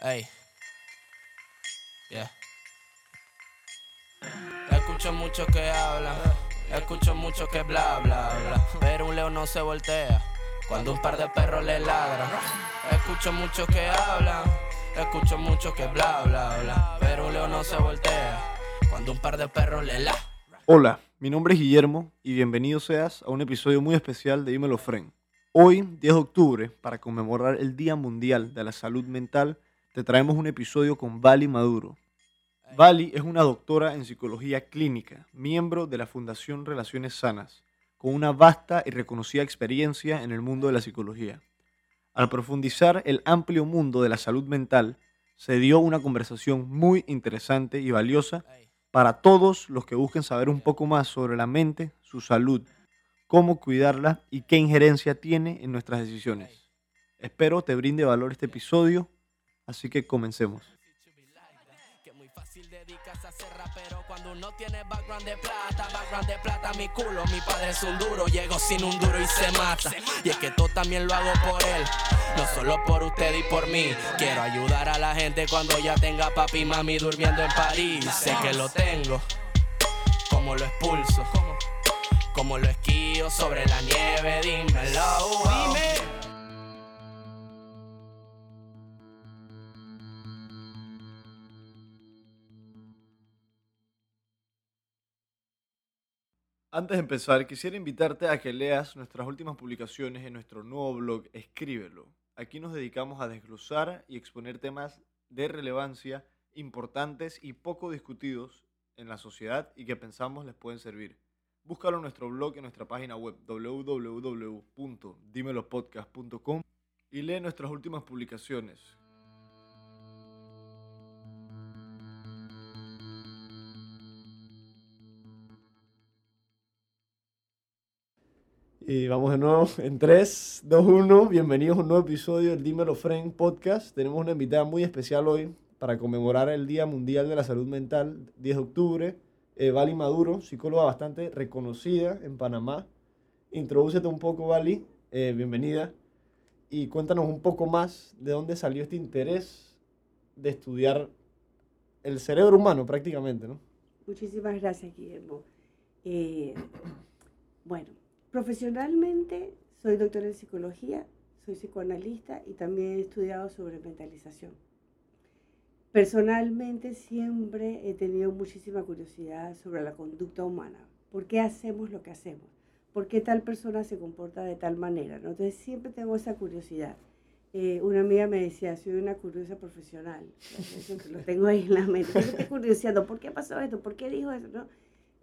Ey. Yeah. Escucho mucho que hablan, escucho mucho que bla bla bla. Pero un león no se voltea cuando un par de perros le ladran. Escucho mucho que hablan, escucho mucho que bla bla bla. Pero un león no se voltea cuando un par de perros le ladran. Hola, mi nombre es Guillermo y bienvenido seas a un episodio muy especial de Dímelo Fren. Hoy, 10 de octubre, para conmemorar el Día Mundial de la Salud Mental, te traemos un episodio con Vali Maduro. Vali es una doctora en psicología clínica, miembro de la Fundación Relaciones Sanas, con una vasta y reconocida experiencia en el mundo de la psicología. Al profundizar el amplio mundo de la salud mental, se dio una conversación muy interesante y valiosa para todos los que busquen saber un poco más sobre la mente, su salud, cómo cuidarla y qué injerencia tiene en nuestras decisiones. Espero te brinde valor este episodio, así que comencemos. Cuando uno tiene background de plata, background de plata, mi culo, mi padre es un duro, llego sin un duro y se mata. Y es que todo también lo hago por él, no solo por usted y por mí. Quiero ayudar a la gente cuando ya tenga papi y mami durmiendo en París. Sé que lo tengo, como lo expulso, como lo esquío sobre la nieve, dímelo. Dime. Antes de empezar, quisiera invitarte a que leas nuestras últimas publicaciones en nuestro nuevo blog Escríbelo. Aquí nos dedicamos a desglosar y exponer temas de relevancia importantes y poco discutidos en la sociedad y que pensamos les pueden servir. Búscalo en nuestro blog en nuestra página web www.dimelopodcast.com y lee nuestras últimas publicaciones. Y vamos de nuevo en 3, 2, 1. Bienvenidos a un nuevo episodio del Dímelo Friend Podcast. Tenemos una invitada muy especial hoy para conmemorar el Día Mundial de la Salud Mental, 10 de octubre. Eh, Vali Maduro, psicóloga bastante reconocida en Panamá. Introdúcete un poco, Vali. Eh, bienvenida. Y cuéntanos un poco más de dónde salió este interés de estudiar el cerebro humano prácticamente, ¿no? Muchísimas gracias, Guillermo. Eh, bueno, profesionalmente soy doctora en psicología, soy psicoanalista y también he estudiado sobre mentalización. Personalmente siempre he tenido muchísima curiosidad sobre la conducta humana. ¿Por qué hacemos lo que hacemos? ¿Por qué tal persona se comporta de tal manera? ¿no? Entonces siempre tengo esa curiosidad. Eh, una amiga me decía, soy una curiosa profesional. Lo tengo ahí en la mente. Estoy curioseando, ¿por qué pasó esto? ¿Por qué dijo eso? ¿no?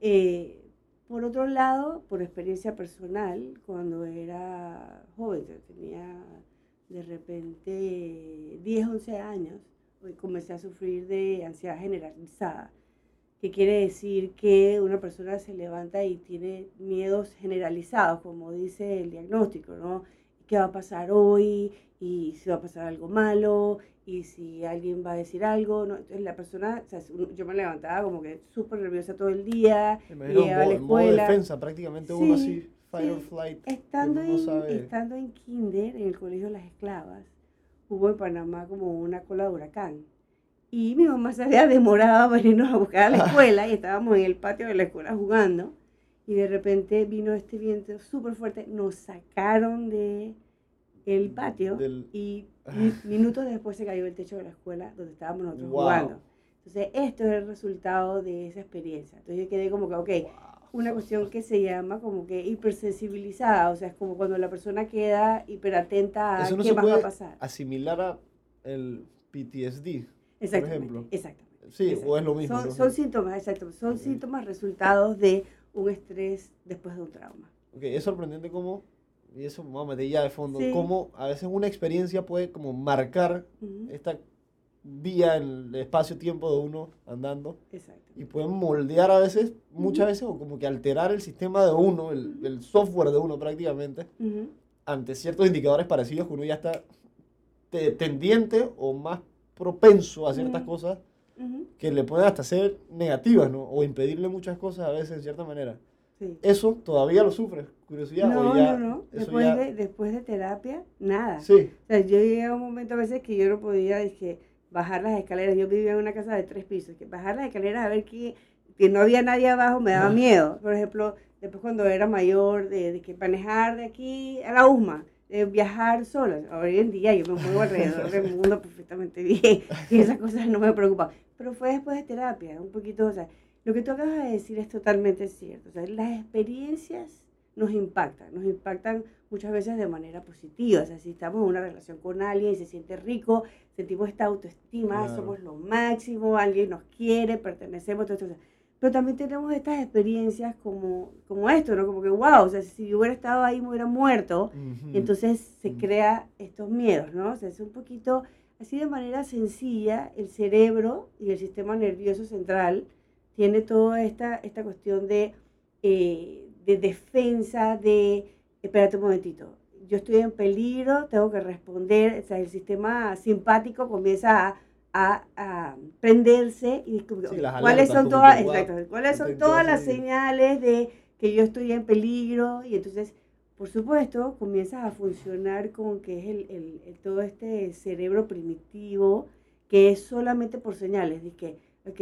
Eh, por otro lado, por experiencia personal, cuando era joven, tenía de repente 10, 11 años, comencé a sufrir de ansiedad generalizada, que quiere decir que una persona se levanta y tiene miedos generalizados, como dice el diagnóstico, ¿no? ¿Qué va a pasar hoy? ¿Y si va a pasar algo malo? y si alguien va a decir algo, ¿no? entonces la persona, o sea, yo me levantaba como que súper nerviosa todo el día, llegaba a la escuela. defensa, prácticamente uno así, fight or flight. Estando, en, estando en kinder, en el colegio de las esclavas, hubo en Panamá como una cola de huracán. Y mi mamá se había demorado para irnos a buscar a la escuela y estábamos en el patio de la escuela jugando. Y de repente vino este viento súper fuerte, nos sacaron de el patio y minutos después se cayó el techo de la escuela donde estábamos nosotros jugando. Entonces, esto es el resultado de esa experiencia. Entonces, yo quedé como que, ok, una cuestión que se llama como que hipersensibilizada, o sea, es como cuando la persona queda hiperatenta a qué más va a pasar. asimilar a el PTSD, por ejemplo. Exactamente. Sí, o es lo mismo. Son, síntomas, exacto. Son síntomas resultados de un estrés después de un trauma. Ok, es sorprendente cómo y eso vamos a meter ya de fondo, cómo a veces una experiencia puede como marcar esta vía en el espacio-tiempo de uno andando. Exacto. Y pueden moldear a veces, muchas veces, o como que alterar el sistema de uno, el, el software de uno prácticamente, ante ciertos indicadores parecidos que uno ya está tendiente o más propenso a ciertas cosas que le pueden hasta ser negativas, ¿no? O impedirle muchas cosas a veces, en cierta manera. Eso todavía lo sufres curiosidad? No, o ya, no, no. Después, ya- de, después de terapia, nada. Sí. O sea, yo llegué a un momento a veces que yo no podía dizque, bajar las escaleras. Yo vivía en una casa de tres pisos. Que bajar las escaleras a ver que, que no había nadie abajo me daba miedo. Por ejemplo, después cuando era mayor, de, de que manejar de aquí a la USMA, de viajar sola. Hoy en día yo me muevo alrededor del mundo perfectamente bien. Y esas cosas no me preocupan. Pero fue después de terapia, un poquito, o sea, lo que tú acabas de decir es totalmente cierto. O sea, las experiencias nos impactan, nos impactan muchas veces de manera positiva. O sea, si estamos en una relación con alguien y se siente rico, sentimos esta autoestima, Claro. somos lo máximo, alguien nos quiere, pertenecemos, todo esto. Pero también tenemos estas experiencias como, como esto, ¿no? Como que, wow, o sea, si yo hubiera estado ahí me hubiera muerto. Y entonces se Mm. crea estos miedos, ¿no? O sea, es un poquito, así de manera sencilla, el cerebro y el sistema nervioso central tiene toda esta, esta cuestión de, eh, de defensa, de, espérate un momentito, yo estoy en peligro, tengo que responder, o sea, el sistema simpático comienza a, a, a prenderse y Sí, cuáles son todas, exacto, cuáles son todas las señales de que yo estoy en peligro. Y entonces por supuesto, comienzas a funcionar con que es el, el- el- todo este cerebro primitivo que es solamente por señales, de que, ok,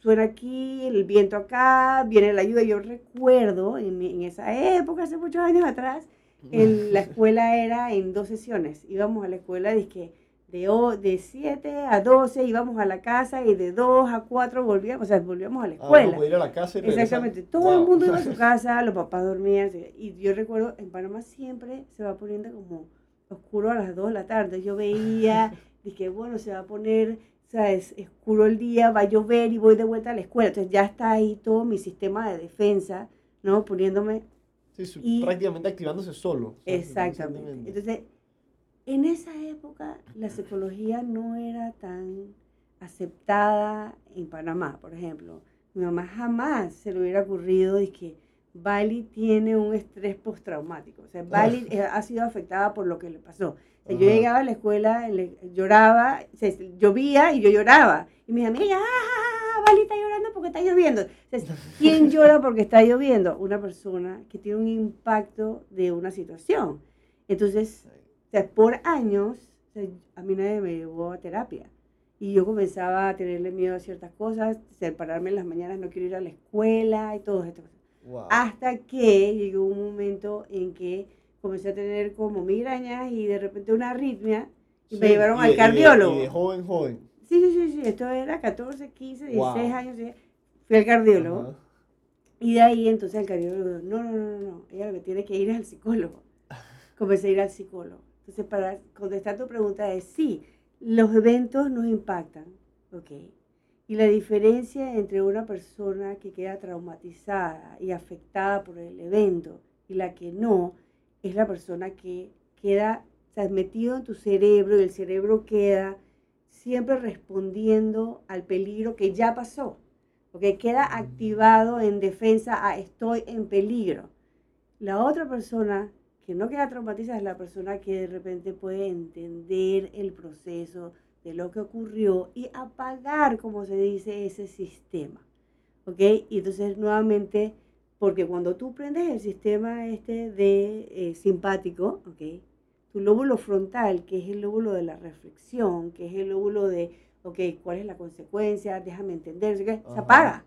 suena aquí, el viento acá, viene la lluvia. Yo recuerdo en, mi- en esa época, hace muchos años atrás, en la escuela era en dos sesiones. Íbamos a la escuela dizque, de, o- de 7 a 12, íbamos a la casa y de 2 a 4 volvíamos, o sea, volvíamos a la Ah, escuela. como ir a la casa y. Exactamente, todo el mundo iba a su casa, los papás dormían, y yo recuerdo, en Panamá siempre se va poniendo como oscuro a las 2 de la tarde, yo veía, dije, bueno, se va a poner, ¿sabes? Oscuro el día, va a llover y voy de vuelta a la escuela, entonces ya está ahí todo mi sistema de defensa, ¿no? Poniéndome Sí, su- y- prácticamente activándose solo. Exactamente. Entonces, en esa época la psicología no era tan aceptada en Panamá, por ejemplo. Mi mamá jamás se le hubiera ocurrido de que Bali tiene un estrés postraumático. O sea, Bali ha sido afectada por lo que le pasó. O sea, yo llegaba a la escuela, le- lloraba, se, llovía y yo lloraba. Y mis amigas, ¡ah! Bali está llorando porque está lloviendo. O sea, ¿Quién llora porque está lloviendo? Una persona que tiene un impacto de una situación. Entonces, o sea, por años, a mí nadie me llevó a terapia. Y yo comenzaba a tenerle miedo a ciertas cosas, o sea, pararme en las mañanas, no quiero ir a la escuela y todo esto. Wow. Hasta que llegó un momento en que comencé a tener como migrañas y de repente una arritmia y me llevaron y al cardiólogo. Y de, joven, joven. Sí, sí, sí, sí, esto era 14, 15, 16 Wow. años. Fui al cardiólogo. Ajá. Y de ahí entonces el cardiólogo dijo, no, no, no, no, no, ella lo que tiene que ir al psicólogo. Comencé a ir al psicólogo. Entonces, para contestar tu pregunta es, sí, los eventos nos impactan, ¿ok? Y la diferencia entre una persona que queda traumatizada y afectada por el evento y la que no, es la persona que queda o sea, metido en tu cerebro y el cerebro queda siempre respondiendo al peligro que ya pasó porque queda activado en defensa a estoy en peligro. La otra persona que no queda traumatizada es la persona que de repente puede entender el proceso de lo que ocurrió y apagar, como se dice, ese sistema. ¿Ok? Y entonces nuevamente, porque cuando tú prendes el sistema este de eh, simpático, ¿ok? Tu lóbulo frontal, que es el lóbulo de la reflexión, que es el lóbulo de ok, ¿cuál es la consecuencia? Déjame entender, ¿sí se apaga.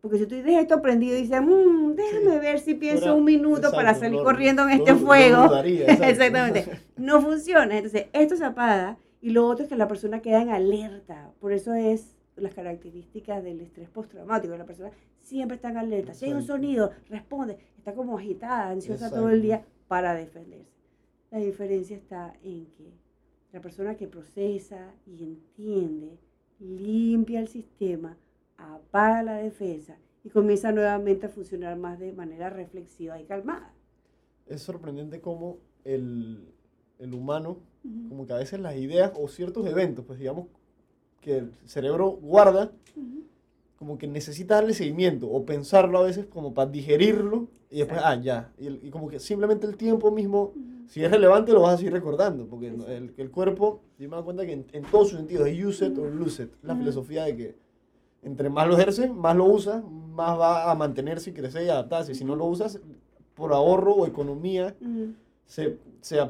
Porque si tú dejas esto prendido y dices, "Mm, déjame Sí. ver si pienso un minuto para salir no- corriendo en no- este no fuego. Exactamente. No funciona. Entonces, esto se apaga y lo otro es que la persona queda en alerta. Por eso es las características del estrés postraumático. La persona siempre está en alerta. Si hay un Exacto. sonido, responde. Está como agitada, ansiosa todo el Exacto. día para defenderse. La diferencia está en que la persona que procesa y entiende, limpia el sistema, apaga la defensa y comienza nuevamente a funcionar más de manera reflexiva y calmada. Es sorprendente cómo el, el humano, como que a veces las ideas o ciertos eventos, pues digamos que el cerebro guarda, como que necesita darle seguimiento o pensarlo a veces como para digerirlo y después, ah, ya. Y, y como que simplemente el tiempo mismo, si es relevante, lo vas a seguir recordando, porque el, el cuerpo, yo me doy cuenta que en, en todos sus sentidos, es use it or lose it. La filosofía de que entre más lo ejerces, más lo usas, más va a mantenerse y crecer y adaptarse. Si no lo usas, por ahorro o economía, se, se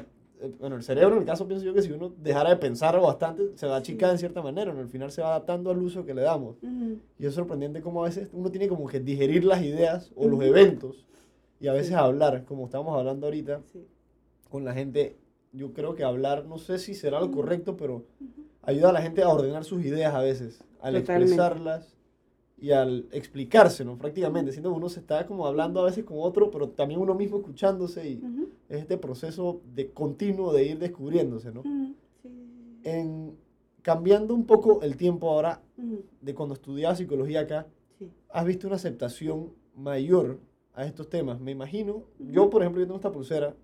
bueno, el cerebro en el caso pienso yo que si uno dejara de pensar bastante, se va a achicar en cierta manera, ¿no? al final se va adaptando al uso que le damos. Y es sorprendente cómo a veces uno tiene como que digerir las ideas o los eventos y a veces Sí. hablar, como estamos hablando ahorita, Sí. con la gente. Yo creo que hablar, no sé si será lo correcto, pero ayuda a la gente a ordenar sus ideas a veces, al Totalmente. expresarlas y al explicarse, ¿no? Prácticamente, siento que uno se está como hablando a veces con otro, pero también uno mismo escuchándose y Ujú. es este proceso de continuo de ir descubriéndose, ¿no? Ujú. Sí, sí. En, cambiando un poco el tiempo ahora Ujú. de cuando estudiaba psicología acá, Sí. has visto una aceptación mayor a estos temas. Me imagino, yo por ejemplo, yo tengo esta pulsera,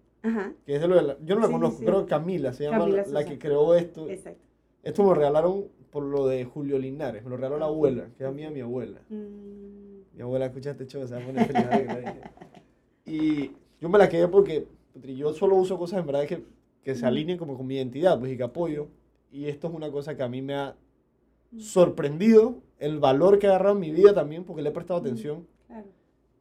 que es de lo de la- yo no la Sí, conozco, creo que Camila se llama Camila la, la que creó esto. Exacto. Esto me lo regalaron por lo de Julio Linares, me lo regaló la abuela, que es amiga de mi abuela. Mm. Mi abuela escucha este show, se va a poner feliz. Y yo me la quedé porque yo solo uso cosas en verdad que, que se Ujú. alineen como con mi identidad, pues y que apoyo. Y esto es una cosa que a mí me ha Mm. sorprendido, el valor que ha agarrado en mi vida también, porque le he prestado Ujú. atención. Claro.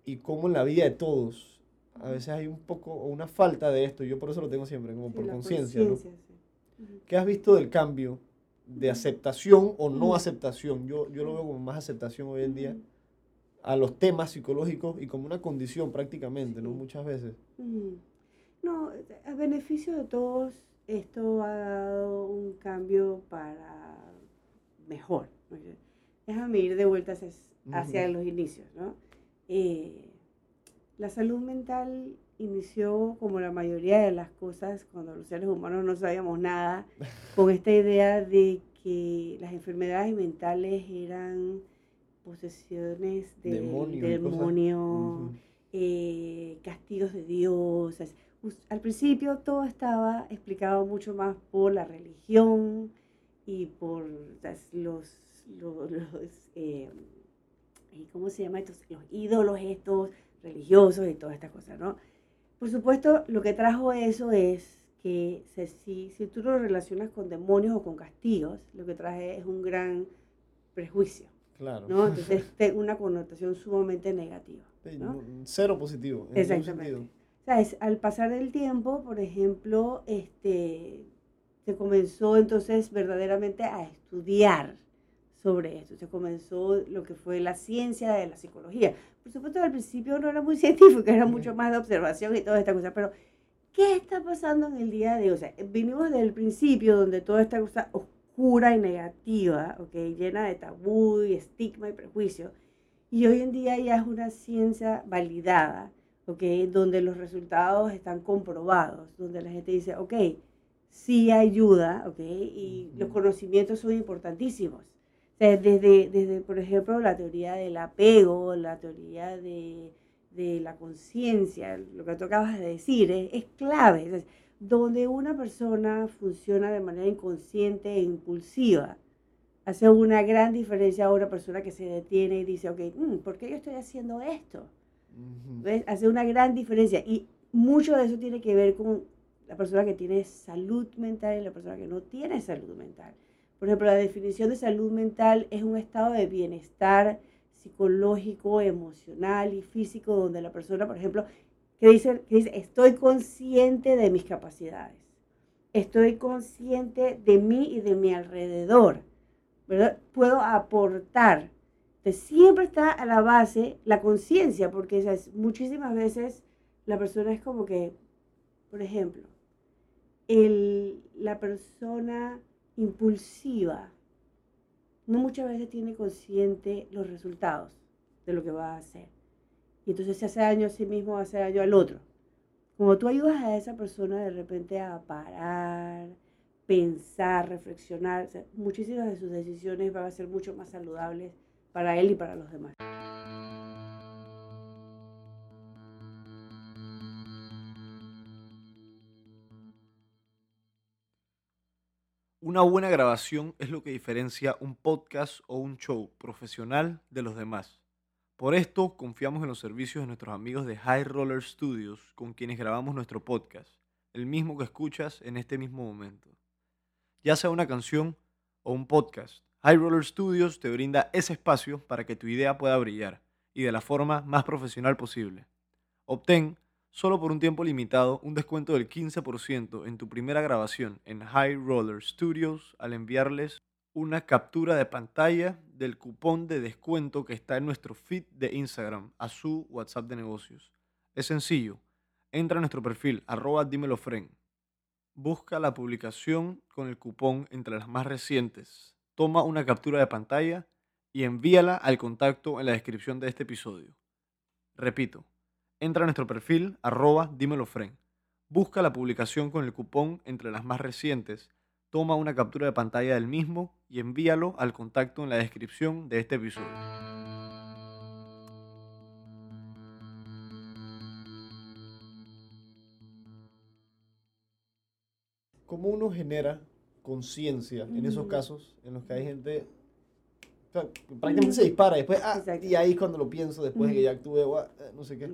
y cómo en la vida de todos a veces hay un poco o una falta de esto. Yo por eso lo tengo siempre, como Sí, por conciencia. ¿no? sí. ¿Qué has visto del cambio de aceptación o no aceptación? Yo, yo lo veo como más aceptación hoy en día a los temas psicológicos y como una condición prácticamente, ¿no? Muchas veces. No, a beneficio de todos, esto ha dado un cambio para mejor. Déjame ir de vueltas hacia, los inicios, ¿no? Eh, la salud mental inició como la mayoría de las cosas cuando los seres humanos no sabíamos nada, con esta idea de que las enfermedades mentales eran posesiones del Demonio eh, castigos de Dios. Al principio todo estaba explicado mucho más por la religión y por los, los, los, eh, eh, ¿cómo se llama estos? Los ídolos estos religiosos y todas estas cosas, ¿no? Por supuesto, lo que trajo eso es que si, si tú lo relacionas con demonios o con castigos, lo que trae es un gran prejuicio, Claro. ¿no? Entonces, una connotación sumamente negativa. ¿no? Cero positivo. en Exactamente. ¿Sabes? Al pasar el tiempo, por ejemplo, este, se comenzó entonces verdaderamente a estudiar sobre esto. Se comenzó lo que fue la ciencia de la psicología. Por supuesto, al principio no era muy científico, era mucho más de observación y toda esta cosa, pero ¿qué está pasando en el día de hoy? O sea, vinimos del principio donde toda esta cosa oscura y negativa, ¿ok? llena de tabú y estigma y prejuicio, y hoy en día ya es una ciencia validada, ¿ok? Donde los resultados están comprobados, donde la gente dice, ok, sí ayuda, ¿ok? Y los Ujú. conocimientos son importantísimos. O sea, desde, desde, por ejemplo, la teoría del apego, la teoría de, de la conciencia, lo que tú acabas de decir, es, es clave. O sea, donde una persona funciona de manera inconsciente e impulsiva, hace una gran diferencia a una persona que se detiene y dice, ok, mm, ¿por qué yo estoy haciendo esto? ¿Ves? Hace una gran diferencia. Y mucho de eso tiene que ver con la persona que tiene salud mental y la persona que no tiene salud mental. Por ejemplo, la definición de salud mental es un estado de bienestar psicológico, emocional y físico donde la persona, por ejemplo, que dice, que dice estoy consciente de mis capacidades, estoy consciente de mí y de mi alrededor, ¿verdad? Puedo aportar. Entonces, siempre está a la base la conciencia, porque ¿sabes? muchísimas veces la persona es como que, por ejemplo, el, la persona impulsiva no muchas veces tiene consciente los resultados de lo que va a hacer. Y entonces se hace daño a sí mismo, hace daño al otro. Como tú ayudas a esa persona de repente a parar, pensar, reflexionar, muchísimas de sus decisiones van a ser mucho más saludables para él y para los demás. Una buena grabación es lo que diferencia un podcast o un show profesional de los demás. Por esto confiamos en los servicios de nuestros amigos de High Roller Studios con quienes grabamos nuestro podcast, el mismo que escuchas en este mismo momento. Ya sea una canción o un podcast, High Roller Studios te brinda ese espacio para que tu idea pueda brillar y de la forma más profesional posible. Obtén solo por un tiempo limitado, un descuento del 15% en tu primera grabación en High Roller Studios al enviarles una captura de pantalla del cupón de descuento que está en nuestro feed de Instagram a su WhatsApp de negocios. Es sencillo. Entra a nuestro perfil, arroba dímelofren. Busca la publicación con el cupón entre las más recientes. Toma una captura de pantalla y envíala al contacto en la descripción de este episodio. Repito, entra a nuestro perfil, arroba dímelofren. Busca la publicación con el cupón entre las más recientes, toma una captura de pantalla del mismo y envíalo al contacto en la descripción de este episodio. ¿Cómo uno genera conciencia en esos casos en los que hay gente o sea, que prácticamente se dispara después, ah, Exacto. y ahí es cuando lo pienso después de que ya actué, o, ah, no sé qué.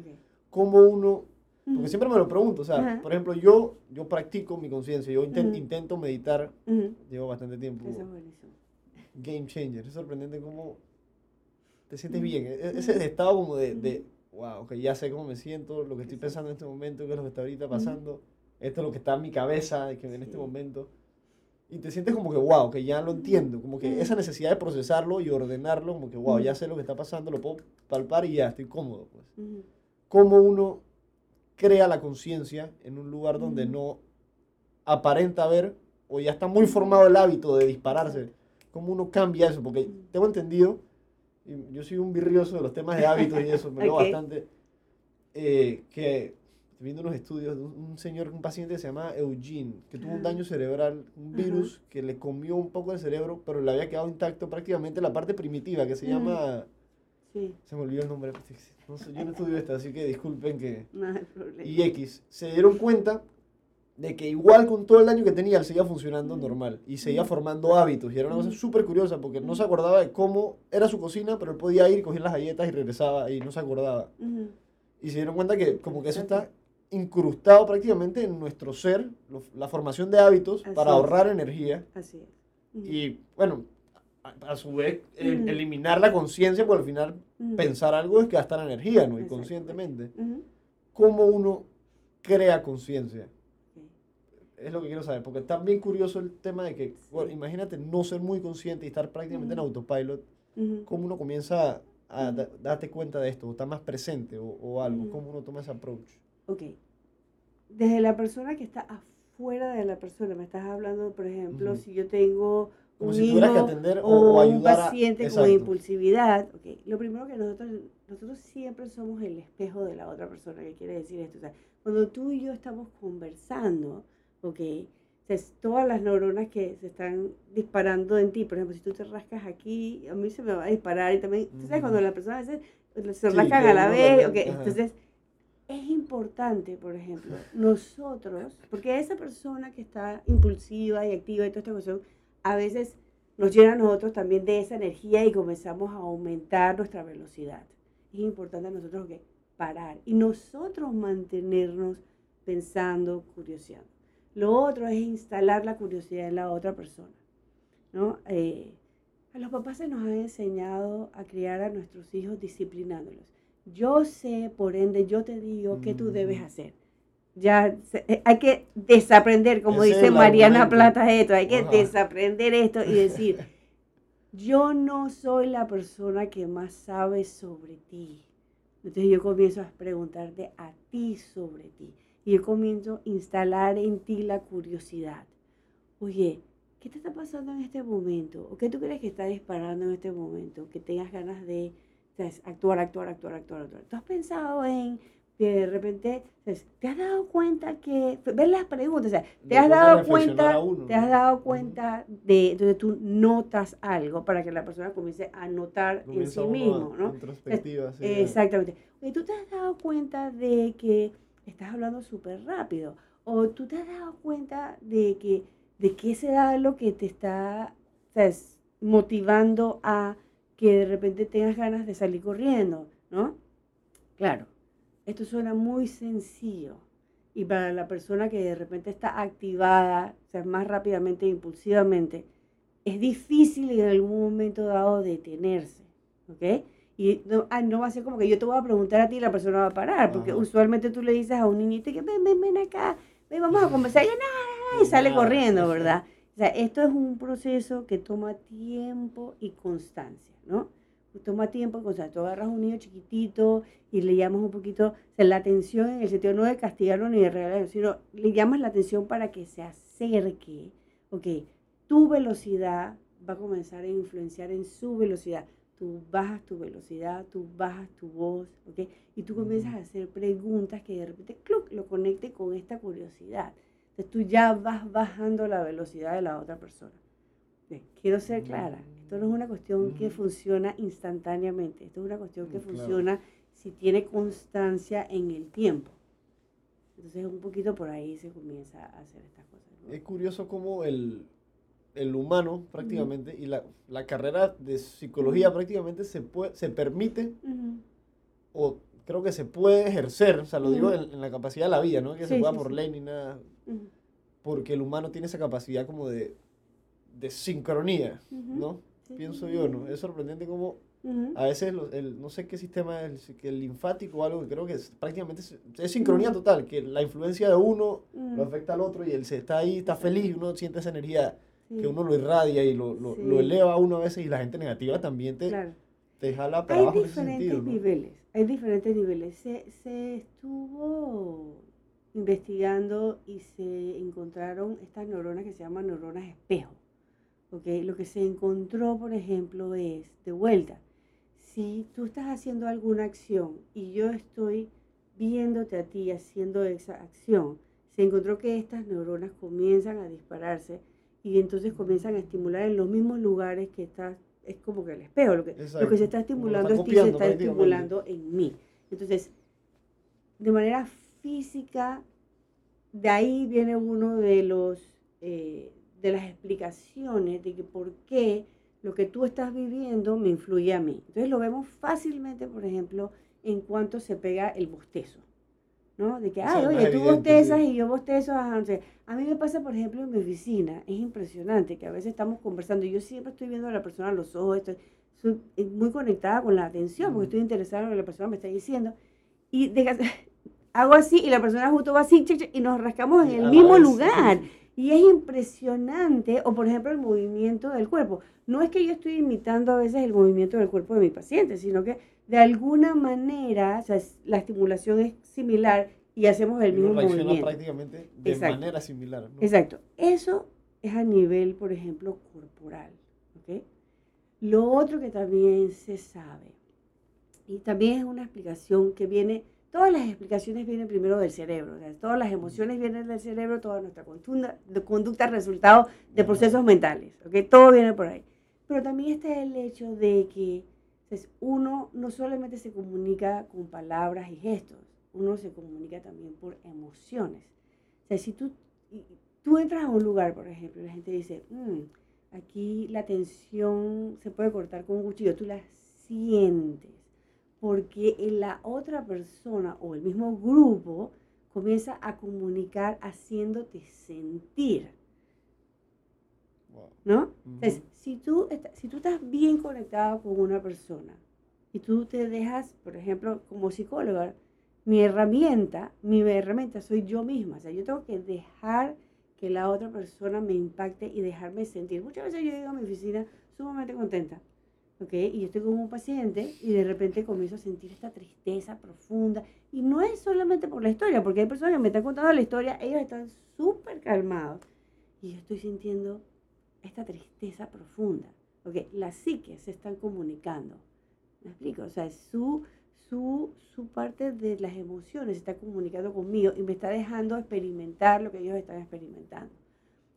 Ok. ¿Cómo uno porque siempre me lo pregunto, o sea, Ajá. por ejemplo, yo, yo practico mi conciencia, yo inten- Ujú. intento meditar, Ujú. llevo bastante tiempo, Eso es buenísimo. game changer, es sorprendente cómo te sientes bien, e- e- ese estado como de, de, wow, que ya sé cómo me siento, lo que estoy pensando en este momento, qué es lo que está ahorita pasando, esto es lo que está en mi cabeza que en este Sí. momento, y te sientes como que, wow, que ya lo entiendo, como que esa necesidad de procesarlo y ordenarlo, como que, wow, ya sé lo que está pasando, lo puedo palpar y ya estoy cómodo, pues. Cómo uno crea la conciencia en un lugar donde no aparenta ver o ya está muy formado el hábito de dispararse. ¿Cómo uno cambia eso? Porque tengo entendido, y yo soy un virrioso de los temas de hábitos y eso, me leo Ok. bastante, eh, que viendo unos estudios de un, señor, un paciente que se llama Eugene, que tuvo un daño cerebral, un virus que le comió un poco el cerebro, pero le había quedado intacto prácticamente la parte primitiva que se llama... Sí, Se me olvidó el nombre. No sé, yo no estudio esto, así que disculpen que no hay problema. y X se dieron cuenta de que igual con todo el daño que tenía, él seguía funcionando Mm. normal y seguía Mm. formando hábitos. Y era una cosa Mm. súper curiosa porque no se acordaba de cómo era su cocina, pero él podía ir, coger las galletas y regresaba y no se acordaba. Y se dieron cuenta que como que eso está incrustado prácticamente en nuestro ser, lo- la formación de hábitos Así para es. ahorrar energía Así es. Y, bueno, a, a su vez Mm. eliminar la conciencia, porque al final Ujú. pensar algo es gastar energía, ¿no? Inconscientemente. Ujú. ¿Cómo uno crea conciencia? Es lo que quiero saber, porque está bien curioso el tema de que, bueno, imagínate no ser muy consciente y estar prácticamente en autopilot, cómo uno comienza a da- darte cuenta de esto, o estar más presente o, o algo, cómo uno toma ese approach. Ok. Desde la persona que está afuera de la persona, me estás hablando, por ejemplo, si yo tengo Como un si tuvieras que atender o, o, o un ayudar a... paciente con impulsividad, ok, lo primero que nosotros, nosotros siempre somos el espejo de la otra persona, ¿qué quiere decir esto? O sea, cuando tú y yo estamos conversando, ok, todas las neuronas que se están disparando en ti, por ejemplo, si tú te rascas aquí, a mí se me va a disparar y también, tú sabes, cuando las personas se Sí, rascan que a la vez, ok, ajá. entonces es importante, por ejemplo, nosotros, porque esa persona que está impulsiva y activa y toda esta cuestión, a veces nos llena a nosotros también de esa energía y comenzamos a aumentar nuestra velocidad. Es importante a nosotros que parar y nosotros mantenernos pensando, curioseando. Lo otro es instalar la curiosidad en la otra persona. ¿no? Eh, a los papás se nos ha enseñado a criar a nuestros hijos disciplinándolos. Yo sé, por ende, yo te digo qué tú debes hacer. Ya se- eh, hay que desaprender, como Ese es dice Mariana. Plata, esto, hay que Ajá. desaprender esto y decir, yo no soy la persona que más sabe sobre ti. Entonces yo comienzo a preguntarte a ti sobre ti. Y yo comienzo a instalar en ti la curiosidad. Oye, ¿qué te está pasando en este momento? ¿O qué tú crees que está disparando en este momento? Que tengas ganas de ¿sabes? actuar, actuar, actuar, actuar, actuar. ¿Tú has pensado en de repente. ¿te has dado cuenta que, ver las preguntas, o sea, te has dado cuenta, te has dado cuenta de, entonces tú notas algo para que la persona comience a notar en sí mismo, ¿no? Introspectiva, sí, Exactamente. Oye, tú te has dado cuenta de que estás hablando súper rápido. O tú te has dado cuenta de que de qué será lo que te está ¿sabes? motivando a que de repente tengas ganas de salir corriendo, ¿no? Claro, esto suena muy sencillo. Y para la persona que de repente está activada, o sea, más rápidamente e impulsivamente, es difícil en algún momento dado detenerse, ¿ok? Y no, ah, no va a ser como que yo te voy a preguntar a ti y la persona va a parar, porque usualmente tú le dices a un niñito que ven, ven, ven acá, ven, vamos a conversar, y, y sale corriendo, ¿verdad? O sea, esto es un proceso que toma tiempo y constancia, ¿no? Toma tiempo y constancia. Tú agarras a un niño chiquitito y le llamas un poquito, o sea, la atención en el sentido no de castigarlo ni de regalarlo, sino le llamas la atención para que se acerque, ok, tu velocidad va a comenzar a influenciar en su velocidad tú bajas tu velocidad, tú bajas tu voz, ¿ok? Y tú comienzas a hacer preguntas que de repente lo conecte con esta curiosidad. Entonces tú ya vas bajando la velocidad de la otra persona. Quiero ser clara, esto no es una cuestión que funciona instantáneamente, esto es una cuestión que funciona si tiene constancia en el tiempo. Entonces un poquito por ahí se comienza a hacer estas cosas. Es curioso cómo el, el humano prácticamente y la, la, carrera de psicología prácticamente se, puede, se permite o creo que se puede ejercer, o sea, lo digo en, la capacidad de la vida, ¿no? Que se pueda por ley ni nada, porque el humano tiene esa capacidad como de, de sincronía, ¿no? Pienso yo, ¿no? Es sorprendente como a veces el, no sé qué sistema es, el, el linfático o algo que creo que es, prácticamente es, sincronía total, que la influencia de uno lo afecta al otro y él se está ahí, está feliz y uno siente esa energía que uno lo irradia y lo, lo, lo, eleva a uno a veces y la gente negativa también te, te jala para hay abajo. Hay diferentes niveles, hay diferentes niveles. Se, se estuvo investigando y se encontraron estas neuronas que se llaman neuronas espejo. ¿Okay? Lo que se encontró, por ejemplo, es, de vuelta, si tú estás haciendo alguna acción y yo estoy viéndote a ti haciendo esa acción, se encontró que estas neuronas comienzan a dispararse y entonces comienzan a estimular en los mismos lugares que está, es como que el espejo, lo que, lo que se está estimulando es se está estimulando en mí. Entonces, de manera física, de ahí viene uno de los eh, de las explicaciones de que por qué lo que tú estás viviendo me influye a mí. Entonces lo vemos fácilmente, por ejemplo, en cuanto se pega el bostezo. ¿no? De que, ay, oye, tú bostezas y yo bostezo. a mí me pasa, por ejemplo, en mi oficina, es impresionante que a veces estamos conversando y yo siempre estoy viendo a la persona a los ojos, estoy, muy conectada con la atención porque estoy interesada en lo que la persona me está diciendo. Y hago así y la persona justo va así y nos rascamos en el mismo lugar. Y es impresionante, o por ejemplo el movimiento del cuerpo. No es que yo estoy imitando a veces el movimiento del cuerpo de mi paciente, sino que de alguna manera, o sea, la estimulación es similar y hacemos el mismo movimiento. prácticamente de manera similar. Exacto. Eso es a nivel, por ejemplo, corporal. ¿okay? Lo otro que también se sabe, y también es una explicación que viene, todas las explicaciones vienen primero del cerebro, todas las emociones vienen del cerebro, toda nuestra conducta, conducta resultado de procesos mentales, ¿okay? todo viene por ahí. Pero también está el hecho de que entonces, uno no solamente se comunica con palabras y gestos, uno se comunica también por emociones. O sea, si tú, tú entras a un lugar, por ejemplo, y la gente dice, mm, aquí la tensión se puede cortar con un cuchillo, tú la sientes, porque la otra persona o el mismo grupo comienza a comunicar haciéndote sentir. ¿No? Entonces, si tú, si tú estás bien conectado con una persona y tú te dejas, por ejemplo, como psicóloga, mi herramienta, mi herramienta soy yo misma. O sea, yo tengo que dejar que la otra persona me impacte y dejarme sentir. Muchas veces yo llego a mi oficina sumamente contenta, ¿ok? Y yo estoy con un paciente y de repente comienzo a sentir esta tristeza profunda. Y no es solamente por la historia, porque hay personas que me están contando la historia, ellos están súper calmados. Y yo estoy sintiendo esta tristeza profunda. Porque las psiques se están comunicando. ¿Me explico? O sea, su, su, su parte de las emociones está comunicando conmigo y me está dejando experimentar lo que ellos están experimentando.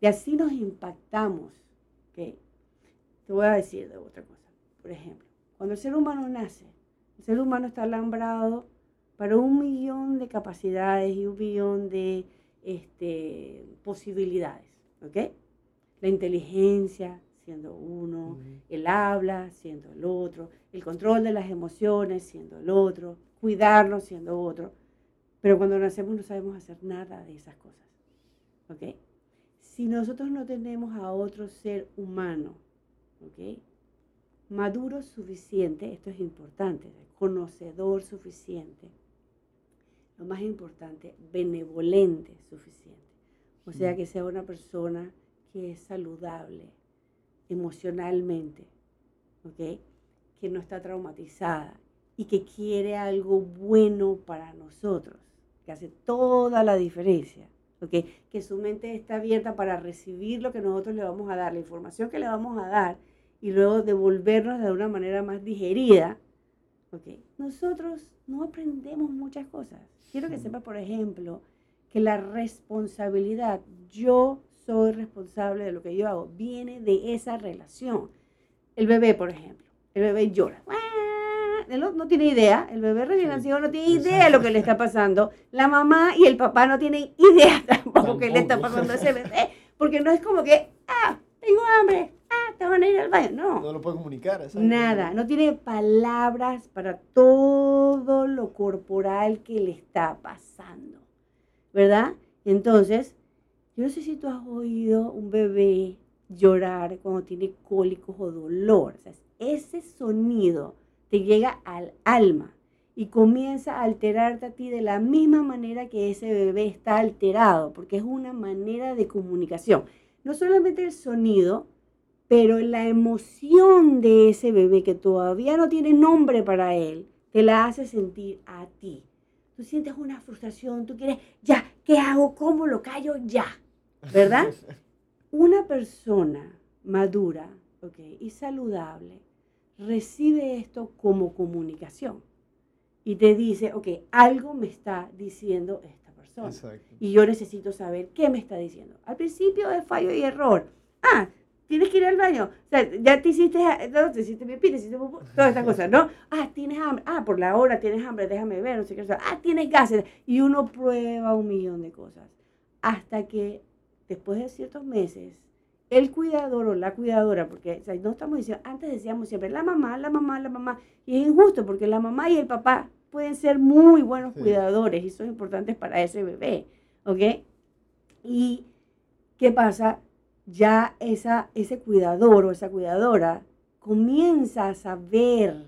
Y así nos impactamos. ¿okay? Te voy a decir de otra cosa. Por ejemplo, cuando el ser humano nace, el ser humano está alambrado para un millón de capacidades y un millón de este, posibilidades. ¿Ok? la inteligencia siendo uno, el habla siendo el otro, el control de las emociones siendo el otro, cuidarnos siendo otro. Pero cuando nacemos no sabemos hacer nada de esas cosas. ¿Ok? Si nosotros no tenemos a otro ser humano, ¿ok? Maduro suficiente, esto es importante, conocedor suficiente, lo más importante, benevolente suficiente. O sea, que sea una persona que es saludable emocionalmente, ¿ok? Que no está traumatizada y que quiere algo bueno para nosotros, que hace toda la diferencia, ¿ok? Que su mente está abierta para recibir lo que nosotros le vamos a dar, la información que le vamos a dar y luego devolvernos de una manera más digerida, ¿ok? Nosotros no aprendemos muchas cosas. Quiero que sepa, por ejemplo, que la responsabilidad, yo soy responsable de lo que yo hago, viene de esa relación. El bebé, por ejemplo, el bebé llora. Él no, tiene idea, el bebé recién nacido no tiene idea de lo que le está pasando. La mamá y el papá no tienen idea tampoco, que le está pasando a ese bebé, porque no es como que, ah, tengo hambre, ah, te van a ir al baño. No. No lo puede comunicar. Nada, no tiene palabras para todo lo corporal que le está pasando. ¿Verdad? Entonces, yo no sé si tú has oído un bebé llorar cuando tiene cólicos o dolor. O sea, ese sonido te llega al alma y comienza a alterarte a ti de la misma manera que ese bebé está alterado, porque es una manera de comunicación. No solamente el sonido, pero la emoción de ese bebé que todavía no tiene nombre para él, te la hace sentir a ti. Tú sientes una frustración, tú quieres, ya, ¿qué hago? ¿Cómo lo callo? Ya. ¿verdad? Una persona madura okay, y saludable recibe esto como comunicación y te dice, ok, algo me está diciendo esta persona. Y yo necesito saber qué me está diciendo. Al principio es fallo y error. Ah, tienes que ir al baño. O sea, ya te hiciste, no, te hiciste pipí, te hiciste todas estas cosas, ¿no? Ah, tienes hambre. Ah, por la hora tienes hambre, déjame ver, no sé qué. Ah, tienes gases. Y uno prueba un millón de cosas. Hasta que después de ciertos meses, el cuidador o la cuidadora, porque no estamos diciendo, antes decíamos siempre la mamá, la mamá, la mamá, y es injusto porque la mamá y el papá pueden ser muy buenos cuidadores y son importantes para ese bebé, ¿ok? Y ¿qué pasa? Ya esa, ese cuidador o esa cuidadora comienza a saber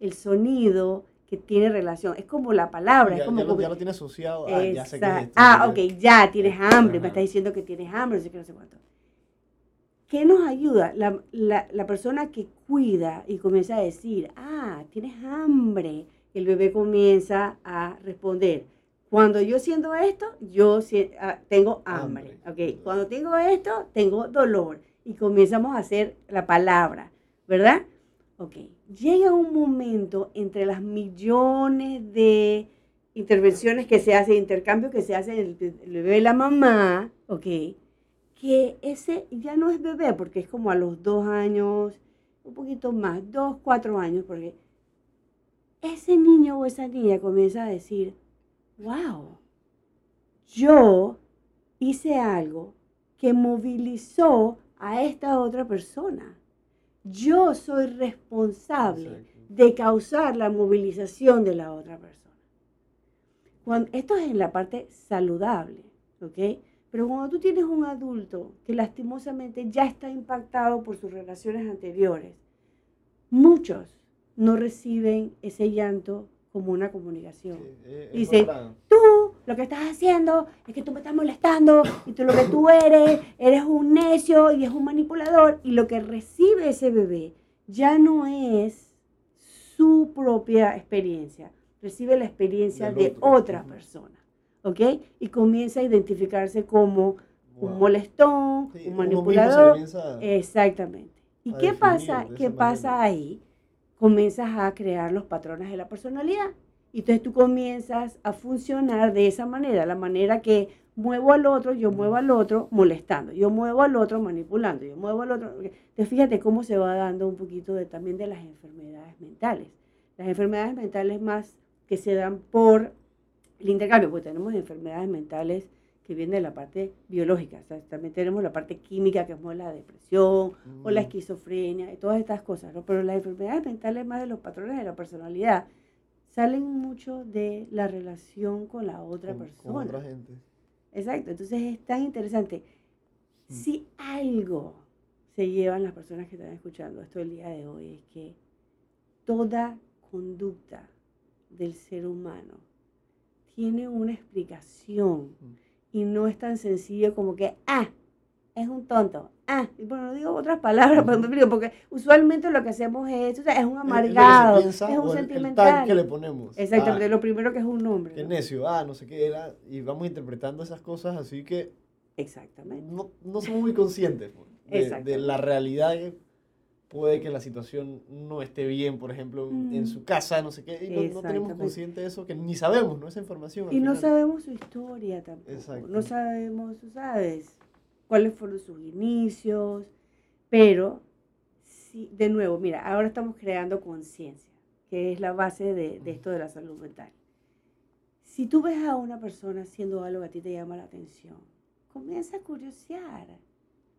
el sonido que tiene relación. Es como la palabra. Ya, es como, ya, lo, tiene asociado. Ah, ya sé que ah, ok, ya tienes hambre. Me está diciendo que tienes hambre, no sé qué, no sé cuánto. ¿Qué nos ayuda? La, la, la, persona que cuida y comienza a decir, ah, tienes hambre. El bebé comienza a responder. Cuando yo siento esto, yo ah, tengo hambre. hambre. Ok, cuando tengo esto, tengo dolor. Y comenzamos a hacer la palabra, ¿verdad? Ok, llega un momento entre las millones de intervenciones que se hacen, intercambio que se hace el, el bebé y la mamá, ok, que ese ya no es bebé porque es como a los dos años, un poquito más, dos, cuatro años, porque ese niño o esa niña comienza a decir, wow, yo hice algo que movilizó a esta otra persona yo soy responsable de causar la movilización de la otra persona. Cuando, esto es en la parte saludable, ¿ok? Pero cuando tú tienes un adulto que lastimosamente ya está impactado por sus relaciones anteriores, muchos no reciben ese llanto como una comunicación. Dice, tú lo que estás haciendo es que tú me estás molestando y tú lo que tú eres, eres un necio y es un manipulador y lo que recibe ese bebé ya no es su propia experiencia, recibe la experiencia de otra persona, ¿ok? Y comienza a identificarse como un molestón, un manipulador. Exactamente. ¿Y qué pasa, qué pasa ahí? Comienzas a crear los patrones de la personalidad. Y entonces tú comienzas a funcionar de esa manera, la manera que muevo al otro, yo muevo al otro molestando, yo muevo al otro manipulando, yo muevo al otro. Entonces fíjate cómo se va dando un poquito también de las enfermedades mentales. Las enfermedades mentales más que se dan por el intercambio, porque tenemos enfermedades mentales que viene de la parte biológica. también tenemos la parte química, que es la depresión o la mm. esquizofrenia y todas estas cosas, ¿no? Pero las enfermedades mentales, más de los patrones de la personalidad, salen mucho de la relación con la otra persona. Con otra gente. Exacto, entonces es tan interesante. Mm. Si algo se llevan las personas que están escuchando esto el día de hoy es que toda conducta del ser humano tiene una explicación y no es tan sencillo como que, ah, es un tonto. Ah, y bueno, no digo otras palabras, porque usualmente lo que hacemos es, o sea, es un amargado, es, un sentimental. que le ponemos. Exactamente, ah, lo primero que es un nombre. Qué necio, ah, no sé qué era, y vamos interpretando esas cosas así que... Exactamente. No, no somos muy conscientes pues, de, de, la realidad puede que la situación no esté bien, por ejemplo, en su casa, no sé qué, y no, tenemos consciente de eso, que ni sabemos, ¿no? Esa información. Y no sabemos su historia tampoco. No sabemos, ¿sabes? Cuáles fueron sus inicios, pero, sí, de nuevo, mira, ahora estamos creando conciencia, que es la base de, de esto de la salud mental. Si tú ves a una persona haciendo algo que a ti te llama la atención, comienza a curiosear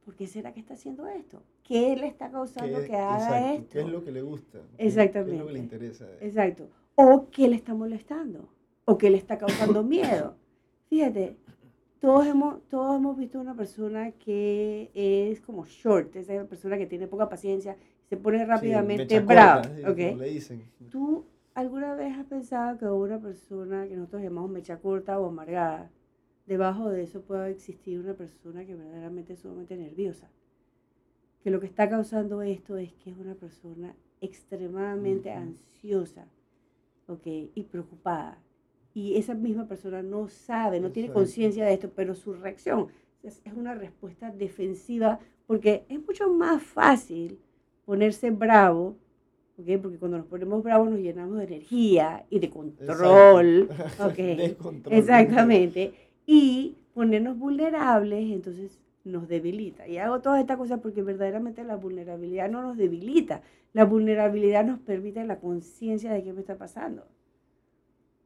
¿por qué será que está haciendo esto? ¿Qué le está causando que haga esto? ¿Qué es lo que le gusta? Exactamente. ¿Qué es lo que le interesa? Exacto. O qué le está molestando, o qué le está causando miedo. Fíjate, todos hemos, todos hemos visto una persona que es como short, esa persona que tiene poca paciencia, se pone rápidamente brava. okay. le dicen. ¿Tú alguna vez has pensado que una persona que nosotros llamamos mecha corta o amargada, debajo de eso puede existir una persona que verdaderamente es sumamente nerviosa. Que lo que está causando esto es que es una persona extremadamente ansiosa okay, y preocupada. Y esa misma persona no sabe, no tiene conciencia de esto, pero su reacción es, una respuesta defensiva porque es mucho más fácil ponerse bravo Okay, porque cuando nos ponemos bravos nos llenamos de energía y de control. Okay. Exactamente y ponernos vulnerables, entonces nos debilita. Y hago todas estas cosas porque verdaderamente la vulnerabilidad no nos debilita. La vulnerabilidad nos permite la conciencia de qué me está pasando.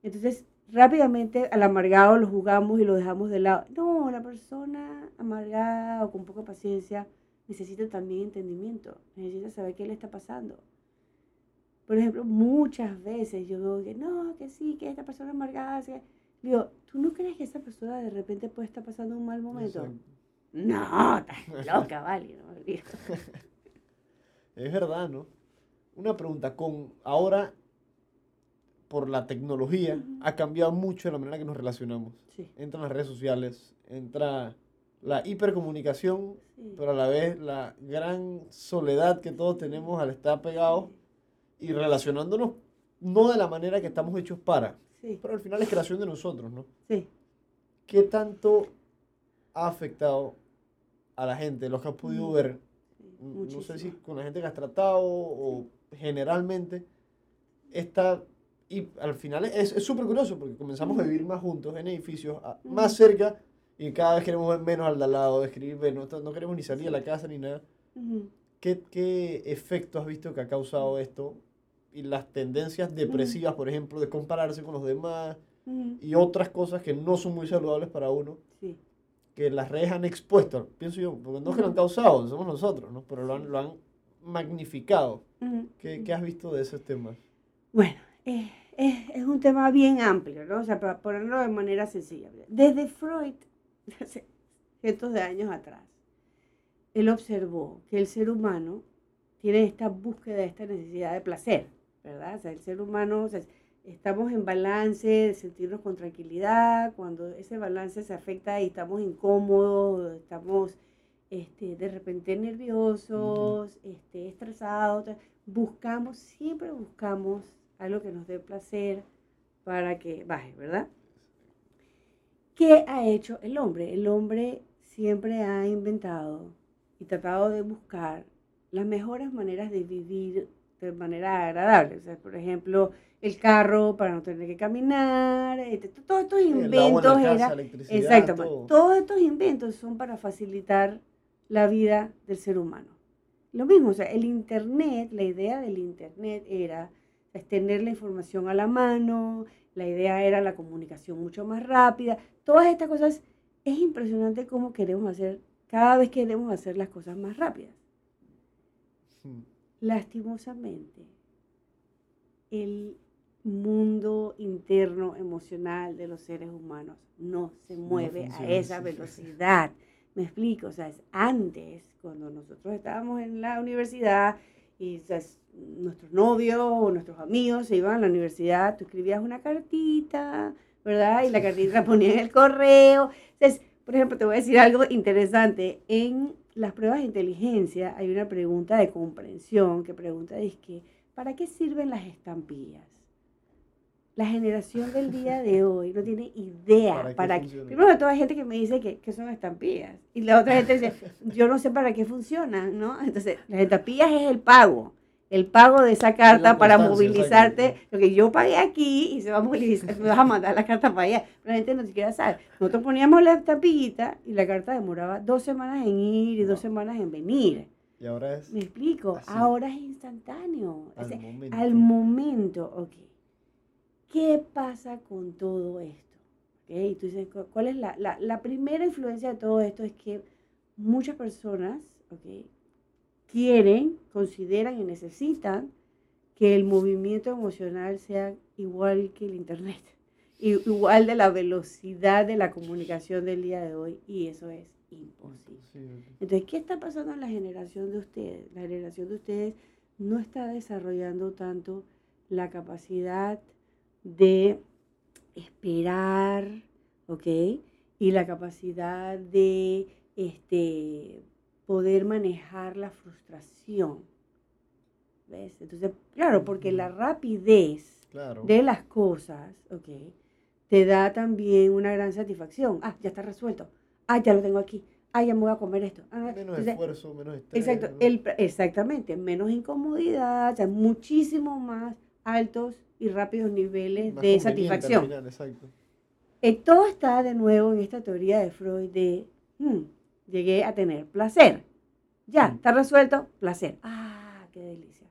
Entonces, rápidamente al amargado lo jugamos y lo dejamos de lado. No, la persona amargada o con poca paciencia necesita también entendimiento, necesita saber qué le está pasando. Por ejemplo, muchas veces yo veo que no, que sí, que esta persona amargada, Digo, ¿tú no crees que esa persona de repente puede estar pasando un mal momento? No, estás loca, vale. es verdad, ¿no? Una pregunta, con ahora, por la tecnología, ha cambiado mucho la manera que nos relacionamos. Sí. Entran las redes sociales, entra la hipercomunicación, pero a la vez la gran soledad que todos tenemos al estar pegados y relacionándonos no de la manera que estamos hechos para. Pero al final es creación de nosotros, ¿no? Sí. ¿Qué tanto ha afectado a la gente, los que has podido mm. ver? no sé si con la gente que has tratado o generalmente, está, y al final es súper curioso porque comenzamos a vivir más juntos en edificios, más cerca, y cada vez queremos ver menos al lado, escribir menos, no queremos ni salir a la casa ni nada. ¿Qué, ¿Qué efecto has visto que ha causado esto y las tendencias depresivas, por ejemplo, de compararse con los demás y otras cosas que no son muy saludables para uno, que las redes han expuesto, pienso yo, porque no es que lo han causado, somos nosotros, ¿no? pero lo han, lo han magnificado. ¿Qué, ¿Qué, has visto de esos temas? Bueno, es, es, un tema bien amplio, ¿no? O sea, para ponerlo de manera sencilla. Desde Freud, hace cientos de años atrás, él observó que el ser humano tiene esta búsqueda, esta necesidad de placer. ¿Verdad? O sea, el ser humano, o sea, estamos en balance, de sentirnos con tranquilidad, cuando ese balance se afecta y estamos incómodos, estamos este, de repente nerviosos, este, estresados, buscamos, siempre buscamos algo que nos dé placer para que baje, ¿verdad? ¿Qué ha hecho el hombre? El hombre siempre ha inventado y tratado de buscar las mejores maneras de vivir de manera agradable. O sea, por ejemplo, el carro para no tener que caminar, este, todos estos inventos era, exacto, todos estos inventos son para facilitar la vida del ser humano. Lo mismo, o sea, el internet, la idea del internet era tener la información a la mano, la idea era la comunicación mucho más rápida, todas estas cosas es impresionante cómo queremos hacer, cada vez queremos hacer las cosas más rápidas. Hmm lastimosamente, el mundo interno emocional de los seres humanos no se mueve a esa velocidad. Me explico, o sea, es antes, cuando nosotros estábamos en la universidad y o sea, es- nuestros novios o nuestros amigos se iban a la universidad, tú escribías una cartita, ¿verdad? Y la cartita la ponías en el correo. Entonces, por ejemplo, te voy a decir algo interesante. En las pruebas de inteligencia hay una pregunta de comprensión que pregunta, es que, ¿para qué sirven las estampillas? La generación del día de hoy no tiene idea ¿Para qué para, qué. funcionan? Primero de todo hay gente que me dice que, que son estampillas. Y la otra gente dice, yo no sé para qué funcionan, ¿no? Entonces, las estampillas es el pago. El pago de esa carta para movilizarte. Lo que yo pagué aquí y se va a movilizar, me vas a mandar la carta para allá. La gente no siquiera sabe. Nosotros poníamos la estampillita y la carta demoraba dos semanas en ir y dos semanas en venir. Y ahora es ¿Me explico? Así. Ahora es instantáneo. al O sea, momento. al momento, ok. ¿Qué pasa con todo esto? ¿Ok? Y tú dices, cu- ¿cuál es la, la, la primera influencia de todo esto? Es que muchas personas, ok, quieren, consideran y necesitan que el movimiento emocional sea igual que el Internet, igual de la velocidad de la comunicación del día de hoy, y eso es imposible. Entonces, ¿qué está pasando en la generación de ustedes? La generación de ustedes no está desarrollando tanto la capacidad de esperar, ¿ok? Y la capacidad de este, poder manejar la frustración. ¿Ves? Entonces, claro, porque la rapidez claro. de las cosas, ¿ok? Te da también una gran satisfacción. Ah, ya está resuelto. Ah, ya lo tengo aquí. Ah, ya me voy a comer esto. Ah, Menos entonces, esfuerzo, menos estrés. Exacto, el, exactamente, menos incomodidad, o sea, muchísimo más altos y rápidos niveles Más de satisfacción. final, exacto. Eh, todo está de nuevo en esta teoría de Freud de, hmm, llegué a tener placer. Ya, Mm. está resuelto, placer. Ah, qué delicia.